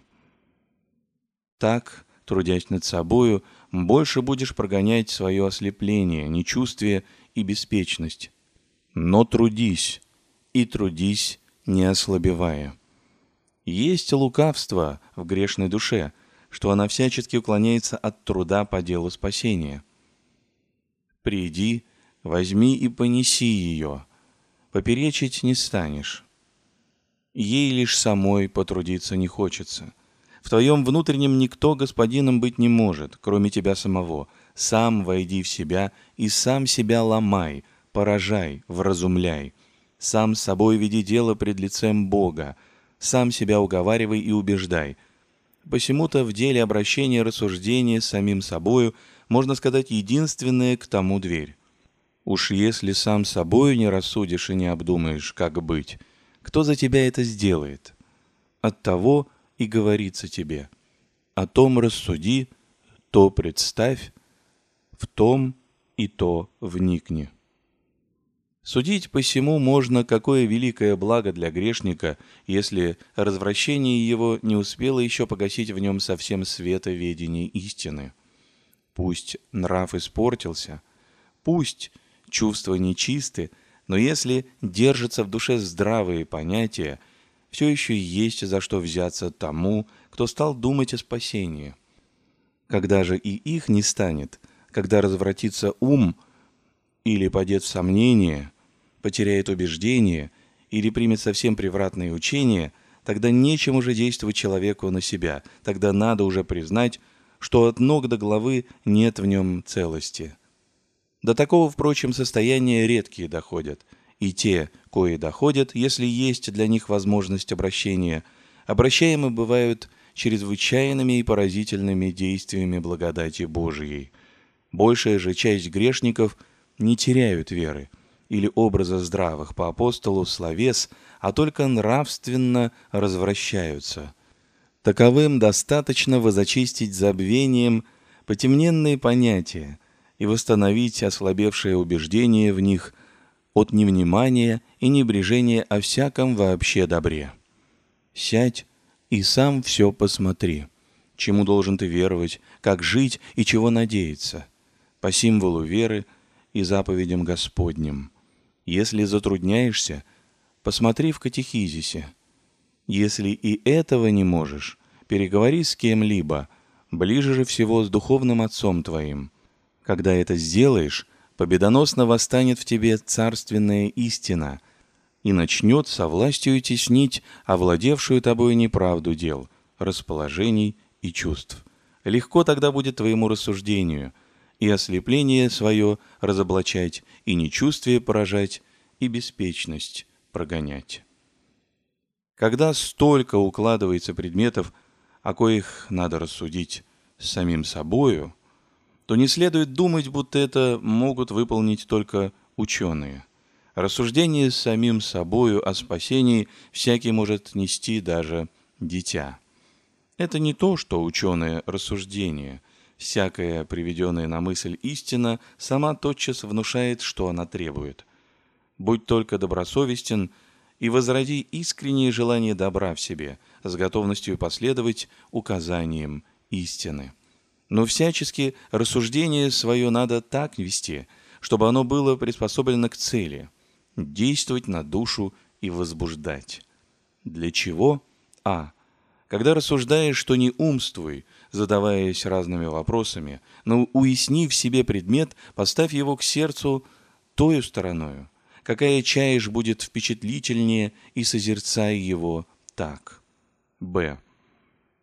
Так, трудясь над собою, больше будешь прогонять свое ослепление, нечувствие и беспечность. Но трудись, и трудись, не ослабевая. Есть лукавство в грешной душе, что она всячески уклоняется от труда по делу спасения. Приди, возьми и понеси ее, поперечить не станешь. Ей лишь самой потрудиться не хочется. В твоем внутреннем никто господином быть не может, кроме тебя самого. Сам войди в себя и сам себя ломай, поражай, вразумляй. Сам с собой веди дело пред лицем Бога, сам себя уговаривай и убеждай. Посему-то в деле обращения рассуждения с самим собою, можно сказать, единственная к тому дверь. Уж если сам собою не рассудишь и не обдумаешь, как быть, кто за тебя это сделает? От того и говорится тебе. О том рассуди, то представь, в том и то вникни. Судить посему можно, какое великое благо для грешника, если развращение его не успело еще погасить в нем совсем света ведения истины. Пусть нрав испортился, пусть чувства нечисты, но если держатся в душе здравые понятия, все еще есть за что взяться тому, кто стал думать о спасении. Когда же и их не станет, когда развратится ум или падет в сомнение – потеряет убеждение или примет совсем превратные учения, тогда нечем уже действовать человеку на себя, тогда надо уже признать, что от ног до головы нет в нем целости. До такого, впрочем, состояния редкие доходят, и те, кои доходят, если есть для них возможность обращения, обращаемы бывают чрезвычайными и поразительными действиями благодати Божией. Большая же часть грешников не теряют веры – или образа здравых по апостолу словес, а только нравственно развращаются. Таковым достаточно возочистить забвением потемненные понятия и восстановить ослабевшее убеждение в них от невнимания и небрежения о всяком вообще добре. Сядь и сам все посмотри, чему должен ты веровать, как жить и чего надеяться, по символу веры и заповедям Господним – если затрудняешься, посмотри в катехизисе. Если и этого не можешь, переговори с кем-либо, ближе же всего с духовным отцом твоим. Когда это сделаешь, победоносно восстанет в тебе царственная истина и начнет со властью теснить овладевшую тобой неправду дел, расположений и чувств. Легко тогда будет твоему рассуждению и ослепление свое разоблачать, и нечувствие поражать, и беспечность прогонять. Когда столько укладывается предметов, о коих надо рассудить с самим собою, то не следует думать, будто это могут выполнить только ученые. Рассуждение самим собою о спасении всякий может нести даже дитя. Это не то, что ученые рассуждения. Всякая приведенная на мысль истина сама тотчас внушает, что она требует. Будь только добросовестен и возроди искреннее желание добра в себе с готовностью последовать указаниям истины. Но всячески рассуждение свое надо так вести, чтобы оно было приспособлено к цели – действовать на душу и возбуждать. Для чего? А. Когда рассуждаешь, что не умствуй, задаваясь разными вопросами, но уясни в себе предмет, поставь его к сердцу тою стороною, какая чаешь будет впечатлительнее, и созерцай его так. Б.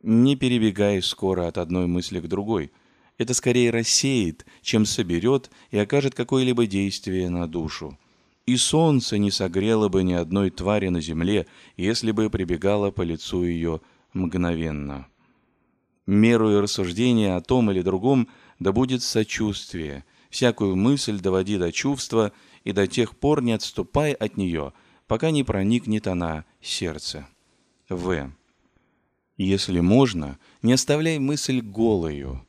Не перебегай скоро от одной мысли к другой. Это скорее рассеет, чем соберет и окажет какое-либо действие на душу. И солнце не согрело бы ни одной твари на земле, если бы прибегало по лицу ее мгновенно. Меру и рассуждение о том или другом да будет сочувствие. Всякую мысль доводи до чувства и до тех пор не отступай от нее, пока не проникнет она сердце. В. Если можно, не оставляй мысль голою,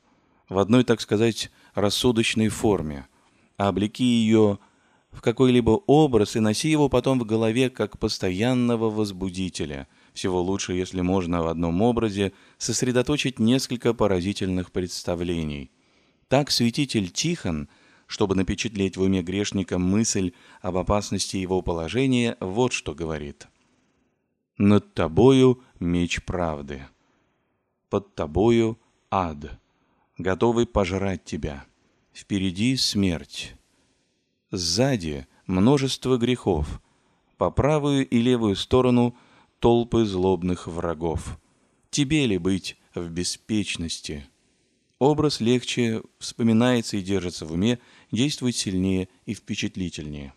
в одной, так сказать, рассудочной форме, а облеки ее в какой-либо образ и носи его потом в голове как постоянного возбудителя. Всего лучше, если можно в одном образе сосредоточить несколько поразительных представлений. Так святитель Тихон, чтобы напечатлеть в уме грешника мысль об опасности его положения, вот что говорит – над тобою меч правды. Под тобою ад, готовый пожрать тебя. Впереди смерть. Сзади множество грехов. По правую и левую сторону толпы злобных врагов. Тебе ли быть в беспечности? Образ легче вспоминается и держится в уме, действует сильнее и впечатлительнее.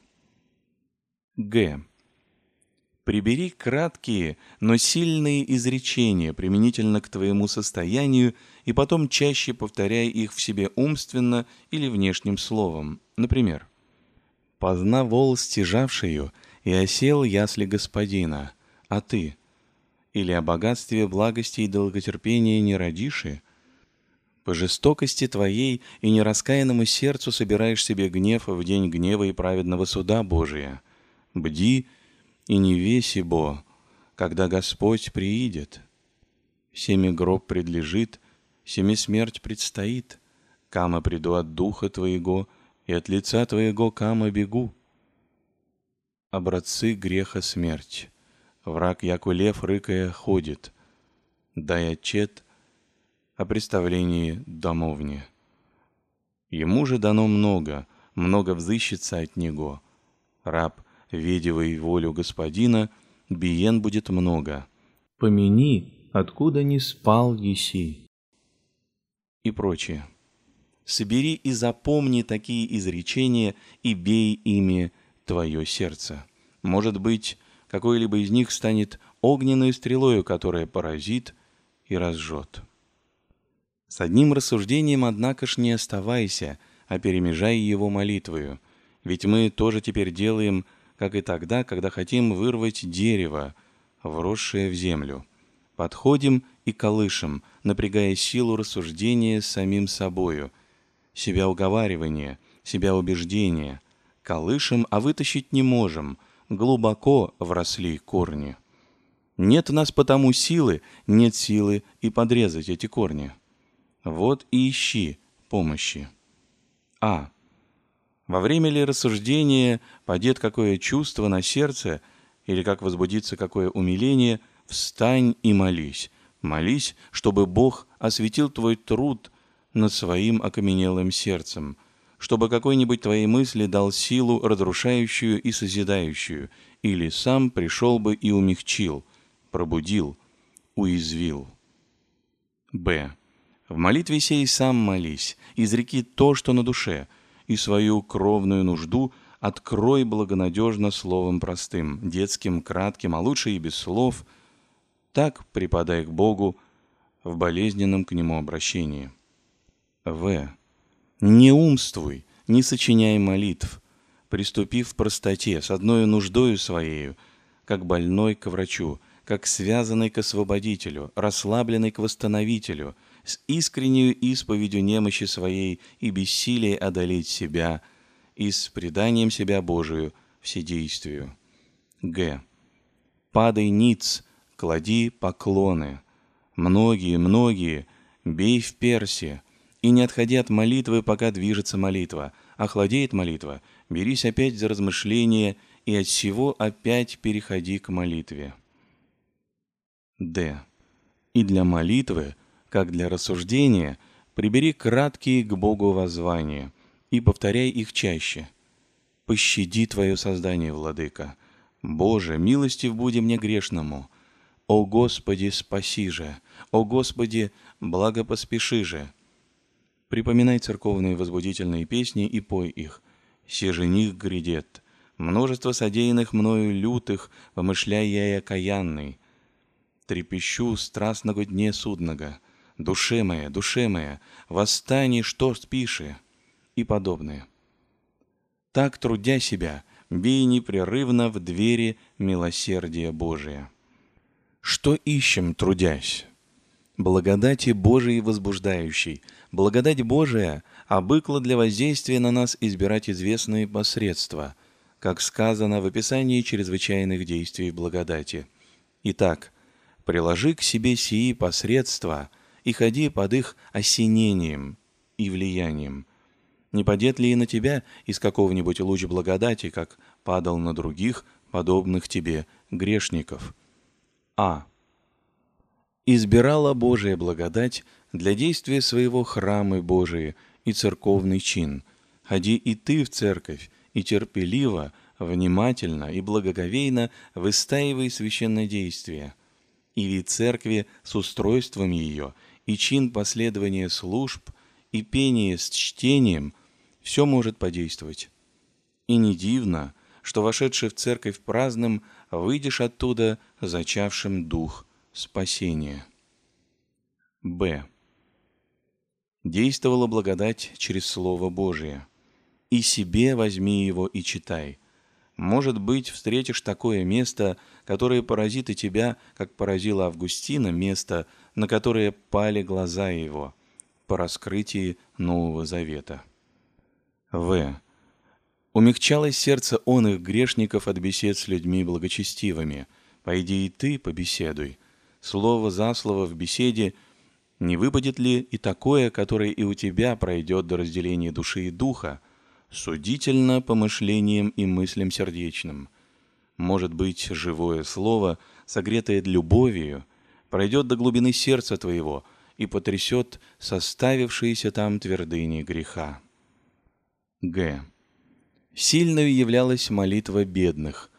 Г. Прибери краткие, но сильные изречения применительно к твоему состоянию и потом чаще повторяй их в себе умственно или внешним словом. Например, «Позна вол стяжавшую, и осел ясли господина, а ты?» Или «О богатстве, благости и долготерпении не родиши?» По жестокости твоей и нераскаянному сердцу собираешь себе гнев в день гнева и праведного суда Божия. Бди и не веси бо, когда Господь приидет. Семи гроб предлежит, семи смерть предстоит, кама приду от духа твоего, и от лица твоего кама бегу. Образцы греха смерть, враг, яку лев, рыкая, ходит. Дай отчет о представлении домовни. Ему же дано много, много взыщется от него. Раб видевый волю господина, биен будет много. Помяни, откуда не спал еси. И прочее. Собери и запомни такие изречения и бей ими твое сердце. Может быть, какой-либо из них станет огненной стрелою, которая поразит и разжет. С одним рассуждением, однако ж, не оставайся, а перемежай его молитвою, ведь мы тоже теперь делаем как и тогда, когда хотим вырвать дерево, вросшее в землю. Подходим и колышем, напрягая силу рассуждения самим собою, себя уговаривания, себя убеждения. Колышем, а вытащить не можем, глубоко вросли корни. Нет у нас потому силы, нет силы и подрезать эти корни. Вот и ищи помощи. А. Во время ли рассуждения падет какое чувство на сердце или как возбудится какое умиление, встань и молись. Молись, чтобы Бог осветил твой труд над своим окаменелым сердцем, чтобы какой-нибудь твоей мысли дал силу разрушающую и созидающую, или сам пришел бы и умягчил, пробудил, уязвил. Б. В молитве сей сам молись, изреки то, что на душе, и свою кровную нужду открой благонадежно словом простым, детским, кратким, а лучше и без слов. Так преподай к Богу в болезненном к Нему обращении. В. Не умствуй, не сочиняй молитв, приступи в простоте, с одной нуждою своею, как больной к врачу, как связанный к освободителю, расслабленный к восстановителю, с искренней исповедью немощи своей и бессилия одолеть себя, и с преданием себя Божию вседействию. Г. Падай ниц, клади поклоны. Многие, многие, бей в перси, и не отходи от молитвы, пока движется молитва. Охладеет молитва, берись опять за размышление, и от всего опять переходи к молитве. Д. И для молитвы, как для рассуждения, прибери краткие к Богу воззвания и повторяй их чаще. «Пощади Твое создание, Владыка! Боже, милостив буди мне грешному! О Господи, спаси же! О Господи, благопоспеши же!» Припоминай церковные возбудительные песни и пой их. «Се жених грядет!» Множество содеянных мною лютых, помышляя я и окаянный, трепещу страстного дне судного. Душе моя, душе моя, восстань, что спиши, и подобное. Так, трудя себя, бей непрерывно в двери милосердия Божия. Что ищем, трудясь? Благодати Божией возбуждающей. Благодать Божия обыкла для воздействия на нас избирать известные посредства, как сказано в описании чрезвычайных действий благодати. Итак, приложи к себе сии посредства и ходи под их осенением и влиянием. Не падет ли и на тебя из какого-нибудь луч благодати, как падал на других, подобных тебе, грешников? А. Избирала Божия благодать для действия своего храма Божии и церковный чин. Ходи и ты в церковь, и терпеливо, внимательно и благоговейно выстаивай священное действие – и вид церкви с устройством ее, и чин последования служб, и пение с чтением – все может подействовать. И не дивно, что, вошедший в церковь праздным, выйдешь оттуда зачавшим дух спасения. Б. Действовала благодать через Слово Божие. «И себе возьми его и читай». Может быть, встретишь такое место, которое поразит и тебя, как поразило Августина, место, на которое пали глаза его по раскрытии Нового Завета. В. Умягчалось сердце он их грешников от бесед с людьми благочестивыми. Пойди и ты побеседуй. Слово за слово в беседе не выпадет ли и такое, которое и у тебя пройдет до разделения души и духа, судительно помышлением и мыслям сердечным. Может быть, живое слово, согретое любовью, пройдет до глубины сердца твоего и потрясет составившиеся там твердыни греха. Г. Сильной являлась молитва бедных.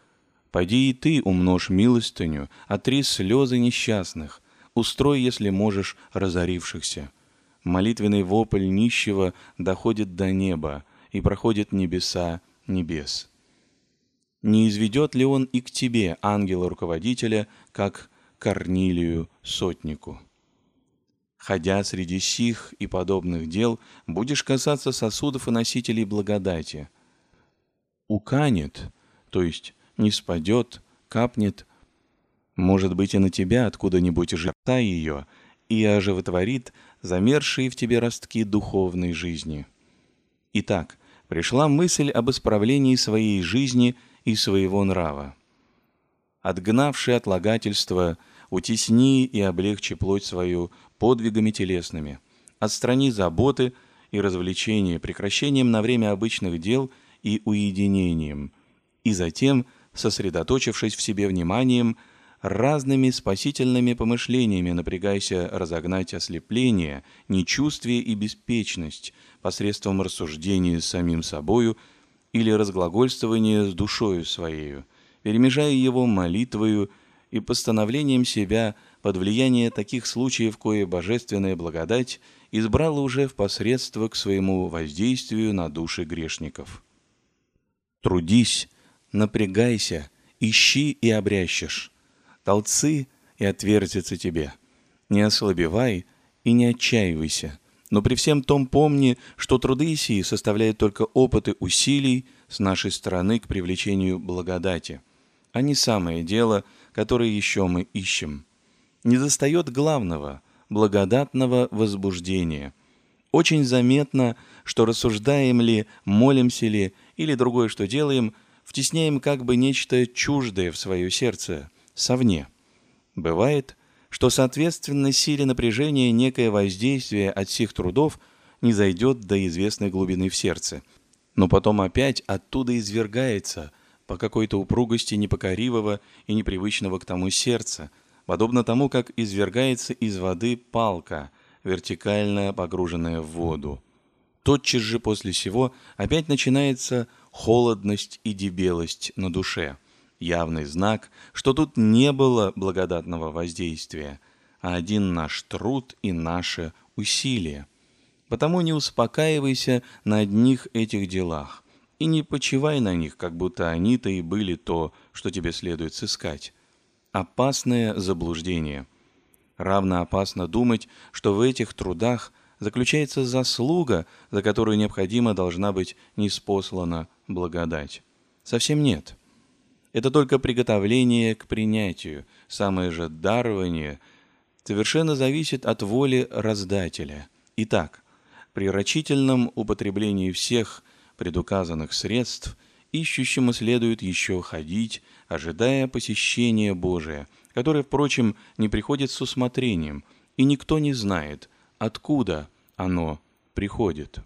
«Поди и ты умножь милостыню, отри слезы несчастных, устрой, если можешь, разорившихся». Молитвенный вопль нищего доходит до неба, и проходит небеса небес. Не изведет ли он и к тебе ангела-руководителя, как Корнилию сотнику? Ходя среди сих и подобных дел, будешь касаться сосудов и носителей благодати. Уканет, то есть не спадет, капнет, может быть, и на тебя откуда-нибудь жерта ее, и оживотворит замершие в тебе ростки духовной жизни. Итак, пришла мысль об исправлении своей жизни и своего нрава. Отгнавший отлагательство, утесни и облегчи плоть свою подвигами телесными, отстрани заботы и развлечения прекращением на время обычных дел и уединением, и затем, сосредоточившись в себе вниманием, разными спасительными помышлениями напрягайся разогнать ослепление, нечувствие и беспечность посредством рассуждения с самим собою или разглагольствования с душою своею, перемежая его молитвою и постановлением себя под влияние таких случаев, кое божественная благодать избрало уже в посредство к своему воздействию на души грешников. Трудись, напрягайся, ищи и обрящешь. Толцы и отвертятся тебе. Не ослабевай и не отчаивайся. Но при всем том помни, что труды сии составляют только опыты усилий с нашей стороны к привлечению благодати, а не самое дело, которое еще мы ищем. Не достает главного – благодатного возбуждения. Очень заметно, что рассуждаем ли, молимся ли или другое, что делаем, втесняем как бы нечто чуждое в свое сердце, совне. Бывает, что соответственно силе напряжения некое воздействие от сих трудов не зайдет до известной глубины в сердце, но потом опять оттуда извергается по какой-то упругости непокоривого и непривычного к тому сердца, подобно тому, как извергается из воды палка, вертикально погруженная в воду. Тотчас же после сего опять начинается холодность и дебелость на душе – явный знак, что тут не было благодатного воздействия, а один наш труд и наше усилие. Потому не успокаивайся на одних этих делах и не почивай на них, как будто они-то и были то, что тебе следует сыскать. Опасное заблуждение. Равно опасно думать, что в этих трудах заключается заслуга, за которую необходимо должна быть неспослана благодать. Совсем нет. Это только приготовление к принятию. Самое же дарование совершенно зависит от воли раздателя. Итак, при рачительном употреблении всех предуказанных средств ищущему следует еще ходить, ожидая посещения Божия, которое, впрочем, не приходит с усмотрением, и никто не знает, откуда оно приходит.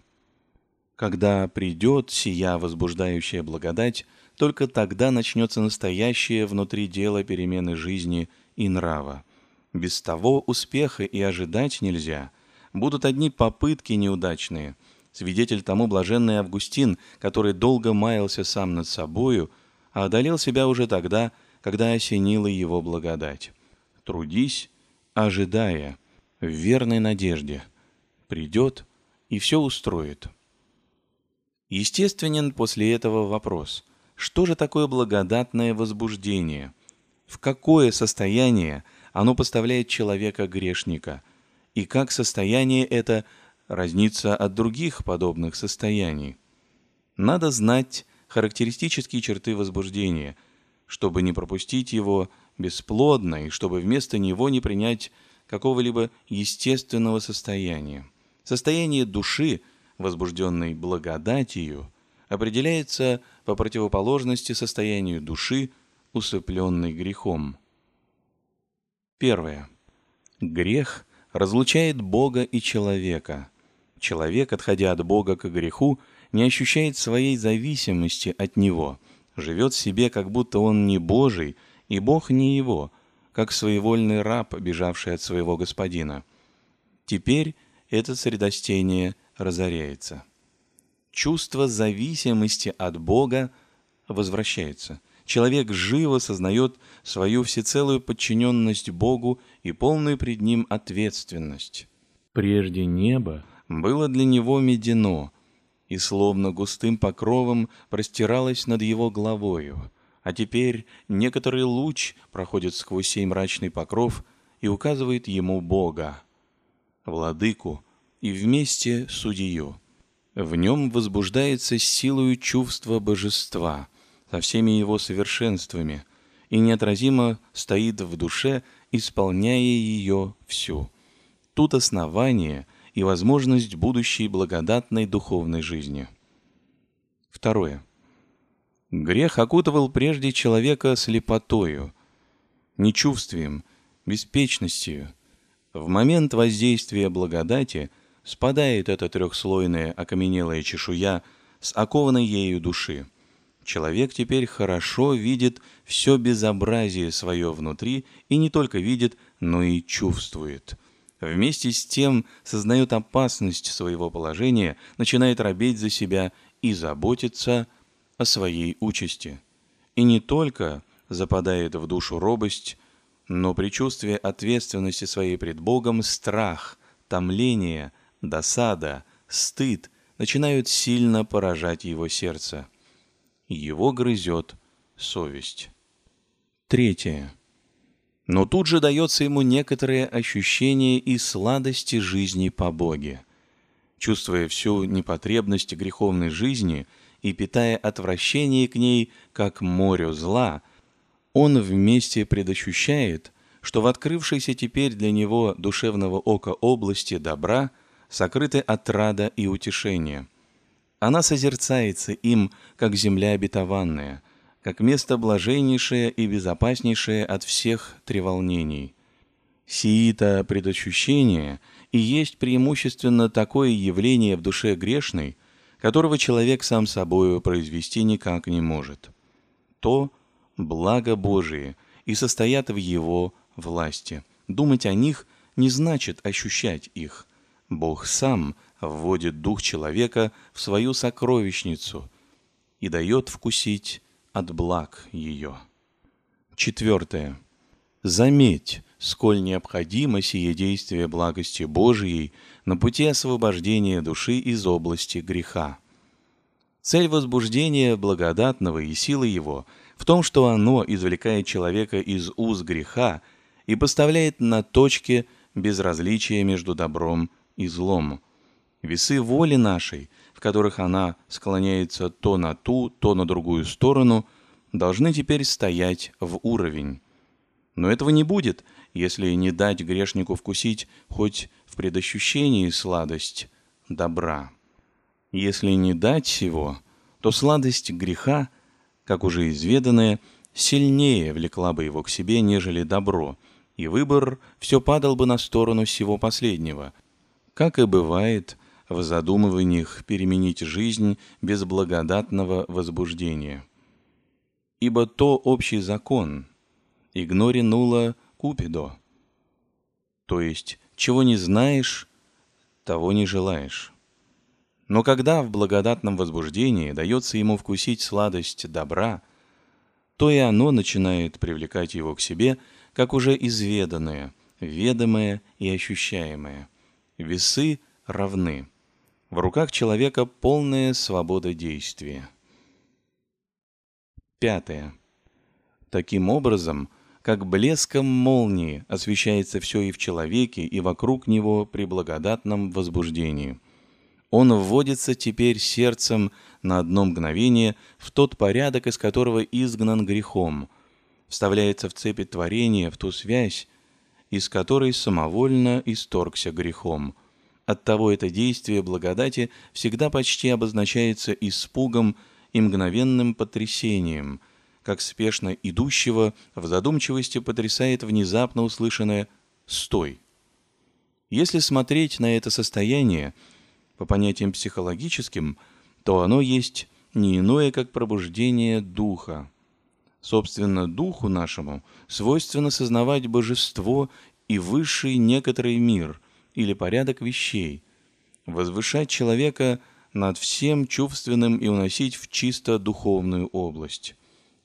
Когда придет сия возбуждающая благодать, только тогда начнется настоящее внутри дела перемены жизни и нрава. Без того успеха и ожидать нельзя. Будут одни попытки неудачные. Свидетель тому блаженный Августин, который долго маялся сам над собою, а одолел себя уже тогда, когда осенила его благодать. Трудись, ожидая, в верной надежде. Придет и все устроит. Естественен после этого вопрос – что же такое благодатное возбуждение? В какое состояние оно поставляет человека-грешника? И как состояние это разнится от других подобных состояний? Надо знать характеристические черты возбуждения, чтобы не пропустить его бесплодно и чтобы вместо него не принять какого-либо естественного состояния. Состояние души, возбужденной благодатью, определяется по противоположности состоянию души, усыпленной грехом. Первое. Грех разлучает Бога и человека. Человек, отходя от Бога к греху, не ощущает своей зависимости от Него, живет себе, как будто он не Божий, и Бог не его, как своевольный раб, бежавший от своего господина. Теперь это средостение разоряется чувство зависимости от Бога возвращается. Человек живо сознает свою всецелую подчиненность Богу и полную пред Ним ответственность. Прежде небо было для него медено, и словно густым покровом простиралось над его головою, а теперь некоторый луч проходит сквозь сей мрачный покров и указывает ему Бога, владыку и вместе судью. В нем возбуждается силою чувство божества со всеми его совершенствами и неотразимо стоит в душе, исполняя ее всю. Тут основание и возможность будущей благодатной духовной жизни. Второе. Грех окутывал прежде человека слепотою, нечувствием, беспечностью. В момент воздействия благодати – спадает эта трехслойная окаменелая чешуя с окованной ею души. Человек теперь хорошо видит все безобразие свое внутри и не только видит, но и чувствует. Вместе с тем сознает опасность своего положения, начинает робеть за себя и заботиться о своей участи. И не только западает в душу робость, но при чувстве ответственности своей пред Богом страх, томление – досада, стыд начинают сильно поражать его сердце. Его грызет совесть. Третье. Но тут же дается ему некоторое ощущение и сладости жизни по Боге. Чувствуя всю непотребность греховной жизни и питая отвращение к ней, как морю зла, он вместе предощущает, что в открывшейся теперь для него душевного ока области добра сокрыты отрада и утешение. Она созерцается им, как земля обетованная – как место блаженнейшее и безопаснейшее от всех треволнений. Сиито предощущение и есть преимущественно такое явление в душе грешной, которого человек сам собою произвести никак не может. То благо Божие и состоят в его власти. Думать о них не значит ощущать их. Бог сам вводит дух человека в свою сокровищницу и дает вкусить от благ ее. Четвертое. Заметь, сколь необходимо сие действие благости Божией на пути освобождения души из области греха. Цель возбуждения благодатного и силы его в том, что оно извлекает человека из уз греха и поставляет на точке безразличия между добром и злом. Весы воли нашей – которых она склоняется то на ту, то на другую сторону, должны теперь стоять в уровень. Но этого не будет, если не дать грешнику вкусить хоть в предощущении сладость добра. Если не дать сего, то сладость греха, как уже изведанное, сильнее влекла бы его к себе, нежели добро, и выбор все падал бы на сторону всего последнего, как и бывает в задумываниях переменить жизнь без благодатного возбуждения. Ибо то общий закон игнори нула купидо, то есть чего не знаешь, того не желаешь. Но когда в благодатном возбуждении дается ему вкусить сладость добра, то и оно начинает привлекать его к себе, как уже изведанное, ведомое и ощущаемое. Весы равны. В руках человека полная свобода действия. Пятое. Таким образом, как блеском молнии освещается все и в человеке, и вокруг него при благодатном возбуждении. Он вводится теперь сердцем на одно мгновение в тот порядок, из которого изгнан грехом, вставляется в цепи творения, в ту связь, из которой самовольно исторгся грехом – Оттого это действие благодати всегда почти обозначается испугом и мгновенным потрясением, как спешно идущего в задумчивости потрясает внезапно услышанное «стой». Если смотреть на это состояние по понятиям психологическим, то оно есть не иное, как пробуждение духа. Собственно, духу нашему свойственно сознавать божество и высший некоторый мир – или порядок вещей, возвышать человека над всем чувственным и уносить в чисто духовную область.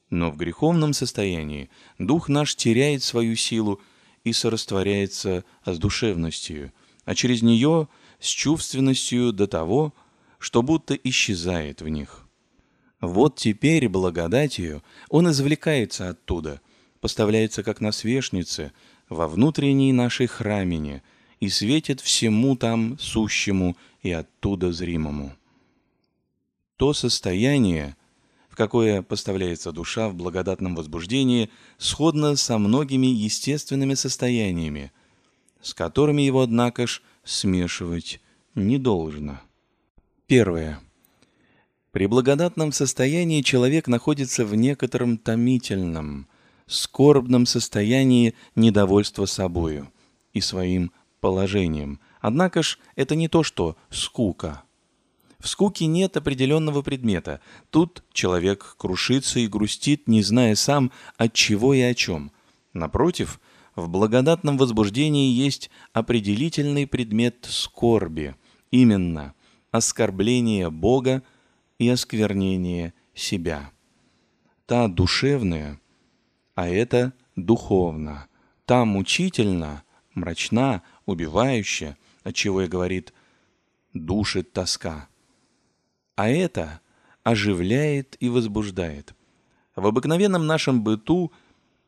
Но в греховном состоянии дух наш теряет свою силу и сорастворяется с душевностью, а через нее с чувственностью до того, что будто исчезает в них. Вот теперь благодатью он извлекается оттуда, поставляется как на свешнице во внутренней нашей храмине – и светит всему там сущему и оттуда зримому. То состояние, в какое поставляется душа в благодатном возбуждении, сходно со многими естественными состояниями, с которыми его, однако ж, смешивать не должно. Первое. При благодатном состоянии человек находится в некотором томительном, скорбном состоянии недовольства собою и своим положением. Однако ж это не то, что скука. В скуке нет определенного предмета. Тут человек крушится и грустит, не зная сам, от чего и о чем. Напротив, в благодатном возбуждении есть определительный предмет скорби, именно оскорбление Бога и осквернение себя. Та душевная, а это духовно. Та мучительно, мрачна, убивающе, отчего и говорит душит тоска. А это оживляет и возбуждает. В обыкновенном нашем быту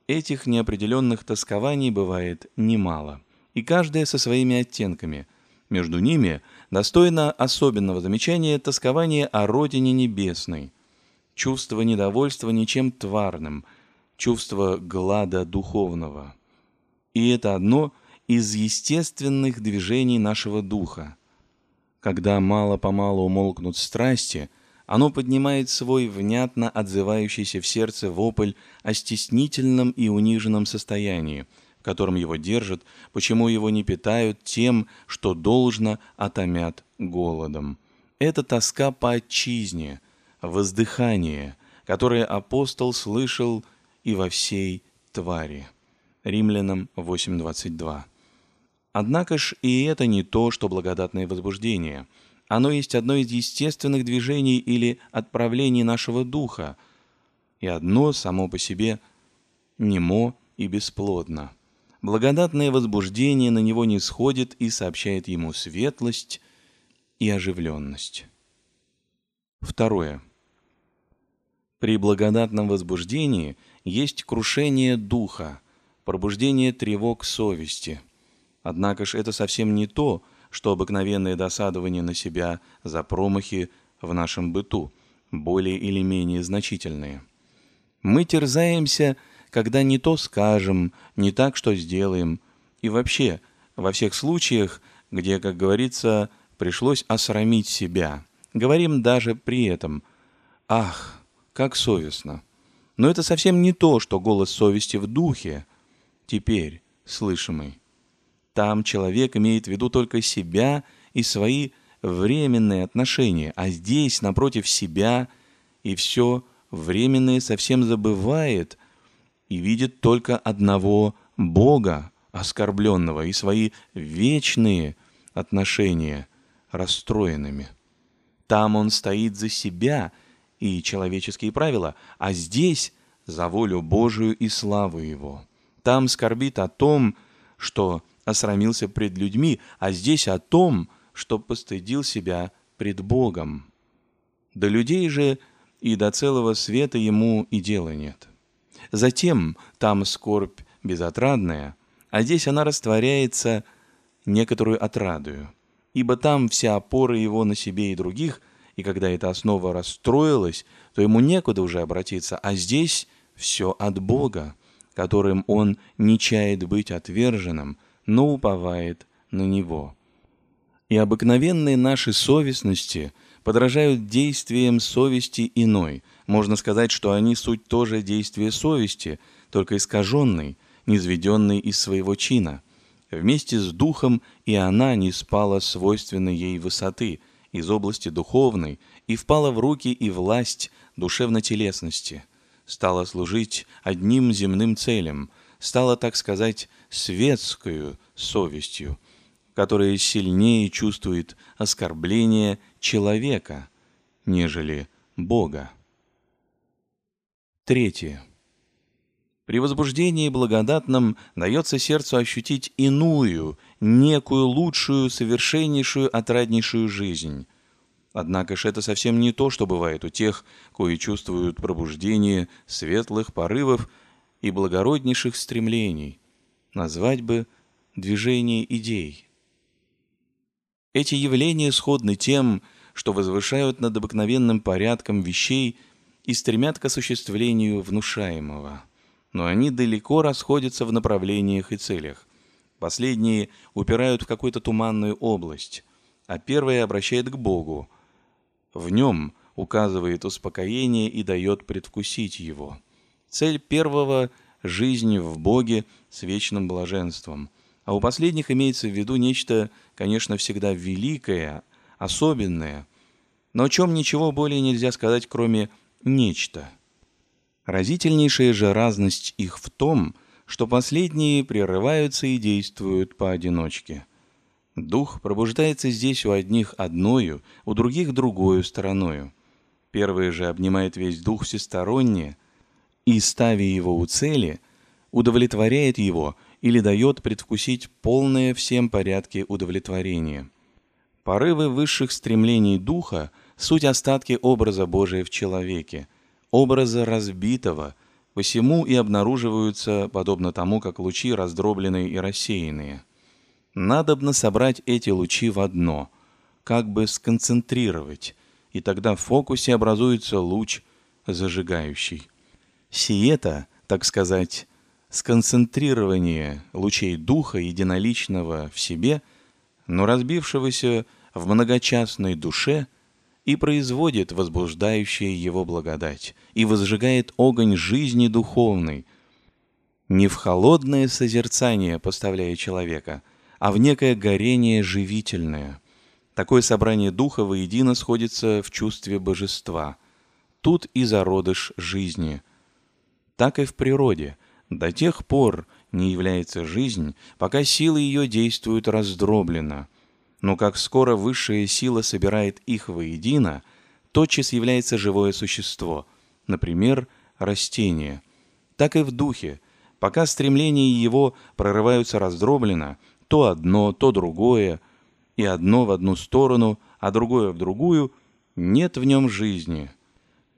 этих неопределенных тоскований бывает немало, и каждое со своими оттенками. Между ними достойно особенного замечания тоскование о родине небесной, чувство недовольства ничем тварным, чувство глада духовного. И это одно из естественных движений нашего духа. Когда мало-помалу умолкнут страсти, оно поднимает свой внятно отзывающийся в сердце вопль о стеснительном и униженном состоянии, в котором его держат, почему его не питают тем, что должно, отомят голодом. Это тоска по отчизне, воздыхание, которое апостол слышал и во всей твари. Римлянам 8.22. Однако ж и это не то, что благодатное возбуждение. Оно есть одно из естественных движений или отправлений нашего духа, и одно само по себе немо и бесплодно. Благодатное возбуждение на него не сходит и сообщает ему светлость и оживленность. Второе. При благодатном возбуждении есть крушение духа, пробуждение тревог совести – Однако ж это совсем не то, что обыкновенное досадование на себя за промахи в нашем быту, более или менее значительные. Мы терзаемся, когда не то скажем, не так, что сделаем, и вообще, во всех случаях, где, как говорится, пришлось осрамить себя, говорим даже при этом «Ах, как совестно!» Но это совсем не то, что голос совести в духе, теперь слышимый. Там человек имеет в виду только себя и свои временные отношения, а здесь, напротив себя, и все временное совсем забывает и видит только одного Бога, оскорбленного, и свои вечные отношения расстроенными. Там он стоит за себя и человеческие правила, а здесь за волю Божию и славу Его. Там скорбит о том, что осрамился пред людьми, а здесь о том, что постыдил себя пред Богом. До людей же и до целого света ему и дела нет. Затем там скорбь безотрадная, а здесь она растворяется некоторую отрадою, ибо там вся опора его на себе и других, и когда эта основа расстроилась, то ему некуда уже обратиться, а здесь все от Бога, которым он не чает быть отверженным – но уповает на Него. И обыкновенные наши совестности подражают действиям совести иной. Можно сказать, что они суть тоже действия совести, только искаженной, низведенной из своего чина. Вместе с духом и она не спала свойственной ей высоты из области духовной и впала в руки и власть душевно-телесности. Стала служить одним земным целям, стала, так сказать, светскую совестью, которая сильнее чувствует оскорбление человека, нежели Бога. Третье. При возбуждении благодатном дается сердцу ощутить иную, некую лучшую, совершеннейшую, отраднейшую жизнь. Однако ж это совсем не то, что бывает у тех, кои чувствуют пробуждение светлых порывов и благороднейших стремлений, назвать бы движение идей. Эти явления сходны тем, что возвышают над обыкновенным порядком вещей и стремят к осуществлению внушаемого. Но они далеко расходятся в направлениях и целях. Последние упирают в какую-то туманную область, а первое обращает к Богу. В нем указывает успокоение и дает предвкусить его. Цель первого – жизнь в Боге с вечным блаженством, а у последних имеется в виду нечто, конечно, всегда великое, особенное, но о чем ничего более нельзя сказать, кроме «нечто». Разительнейшая же разность их в том, что последние прерываются и действуют поодиночке. Дух пробуждается здесь у одних одною, у других другою стороною. Первые же обнимает весь дух всесторонне – и, ставя его у цели, удовлетворяет его или дает предвкусить полное всем порядке удовлетворение. Порывы высших стремлений духа – суть остатки образа Божия в человеке, образа разбитого, посему и обнаруживаются, подобно тому, как лучи раздробленные и рассеянные. Надобно собрать эти лучи в одно, как бы сконцентрировать, и тогда в фокусе образуется луч зажигающий. Сиета, так сказать, сконцентрирование лучей Духа единоличного в себе, но разбившегося в многочастной душе и производит возбуждающая его благодать, и возжигает огонь жизни духовной, не в холодное созерцание поставляя человека, а в некое горение живительное. Такое собрание духа воедино сходится в чувстве божества. Тут и зародыш жизни. Так и в природе. До тех пор не является жизнь, пока силы ее действуют раздробленно – но как скоро высшая сила собирает их воедино, тотчас является живое существо, например, растение. Так и в духе, пока стремления его прорываются раздробленно, то одно, то другое, и одно в одну сторону, а другое в другую, нет в нем жизни.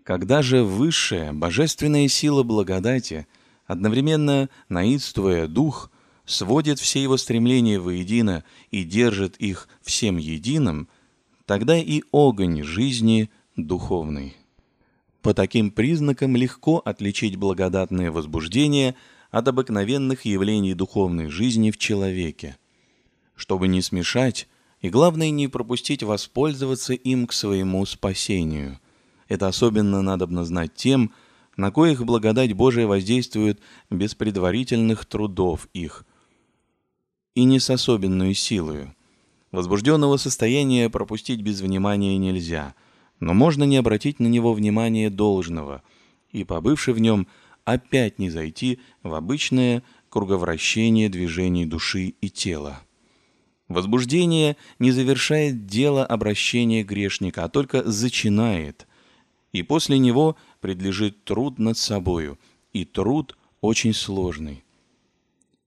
Когда же высшая божественная сила благодати, одновременно наидствуя дух – сводит все его стремления воедино и держит их всем единым, тогда и огонь жизни духовный. По таким признакам легко отличить благодатное возбуждение от обыкновенных явлений духовной жизни в человеке. Чтобы не смешать, и главное не пропустить воспользоваться им к своему спасению. Это особенно надобно знать тем, на коих благодать Божия воздействует без предварительных трудов их – и не с особенную силою. Возбужденного состояния пропустить без внимания нельзя, но можно не обратить на него внимания должного и, побывши в нем, опять не зайти в обычное круговращение движений души и тела. Возбуждение не завершает дело обращения грешника, а только зачинает, и после него предлежит труд над собою, и труд очень сложный.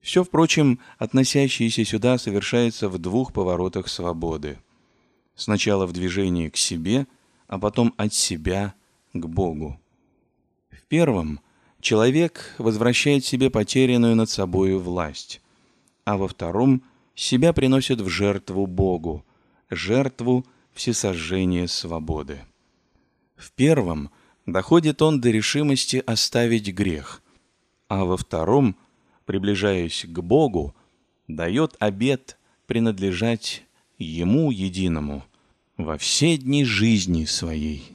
Все, впрочем, относящееся сюда совершается в двух поворотах свободы. Сначала в движении к себе, а потом от себя к Богу. В первом человек возвращает себе потерянную над собою власть, а во втором себя приносит в жертву Богу, жертву всесожжения свободы. В первом доходит он до решимости оставить грех, а во втором – приближаясь к Богу, дает обет принадлежать Ему единому во все дни жизни своей.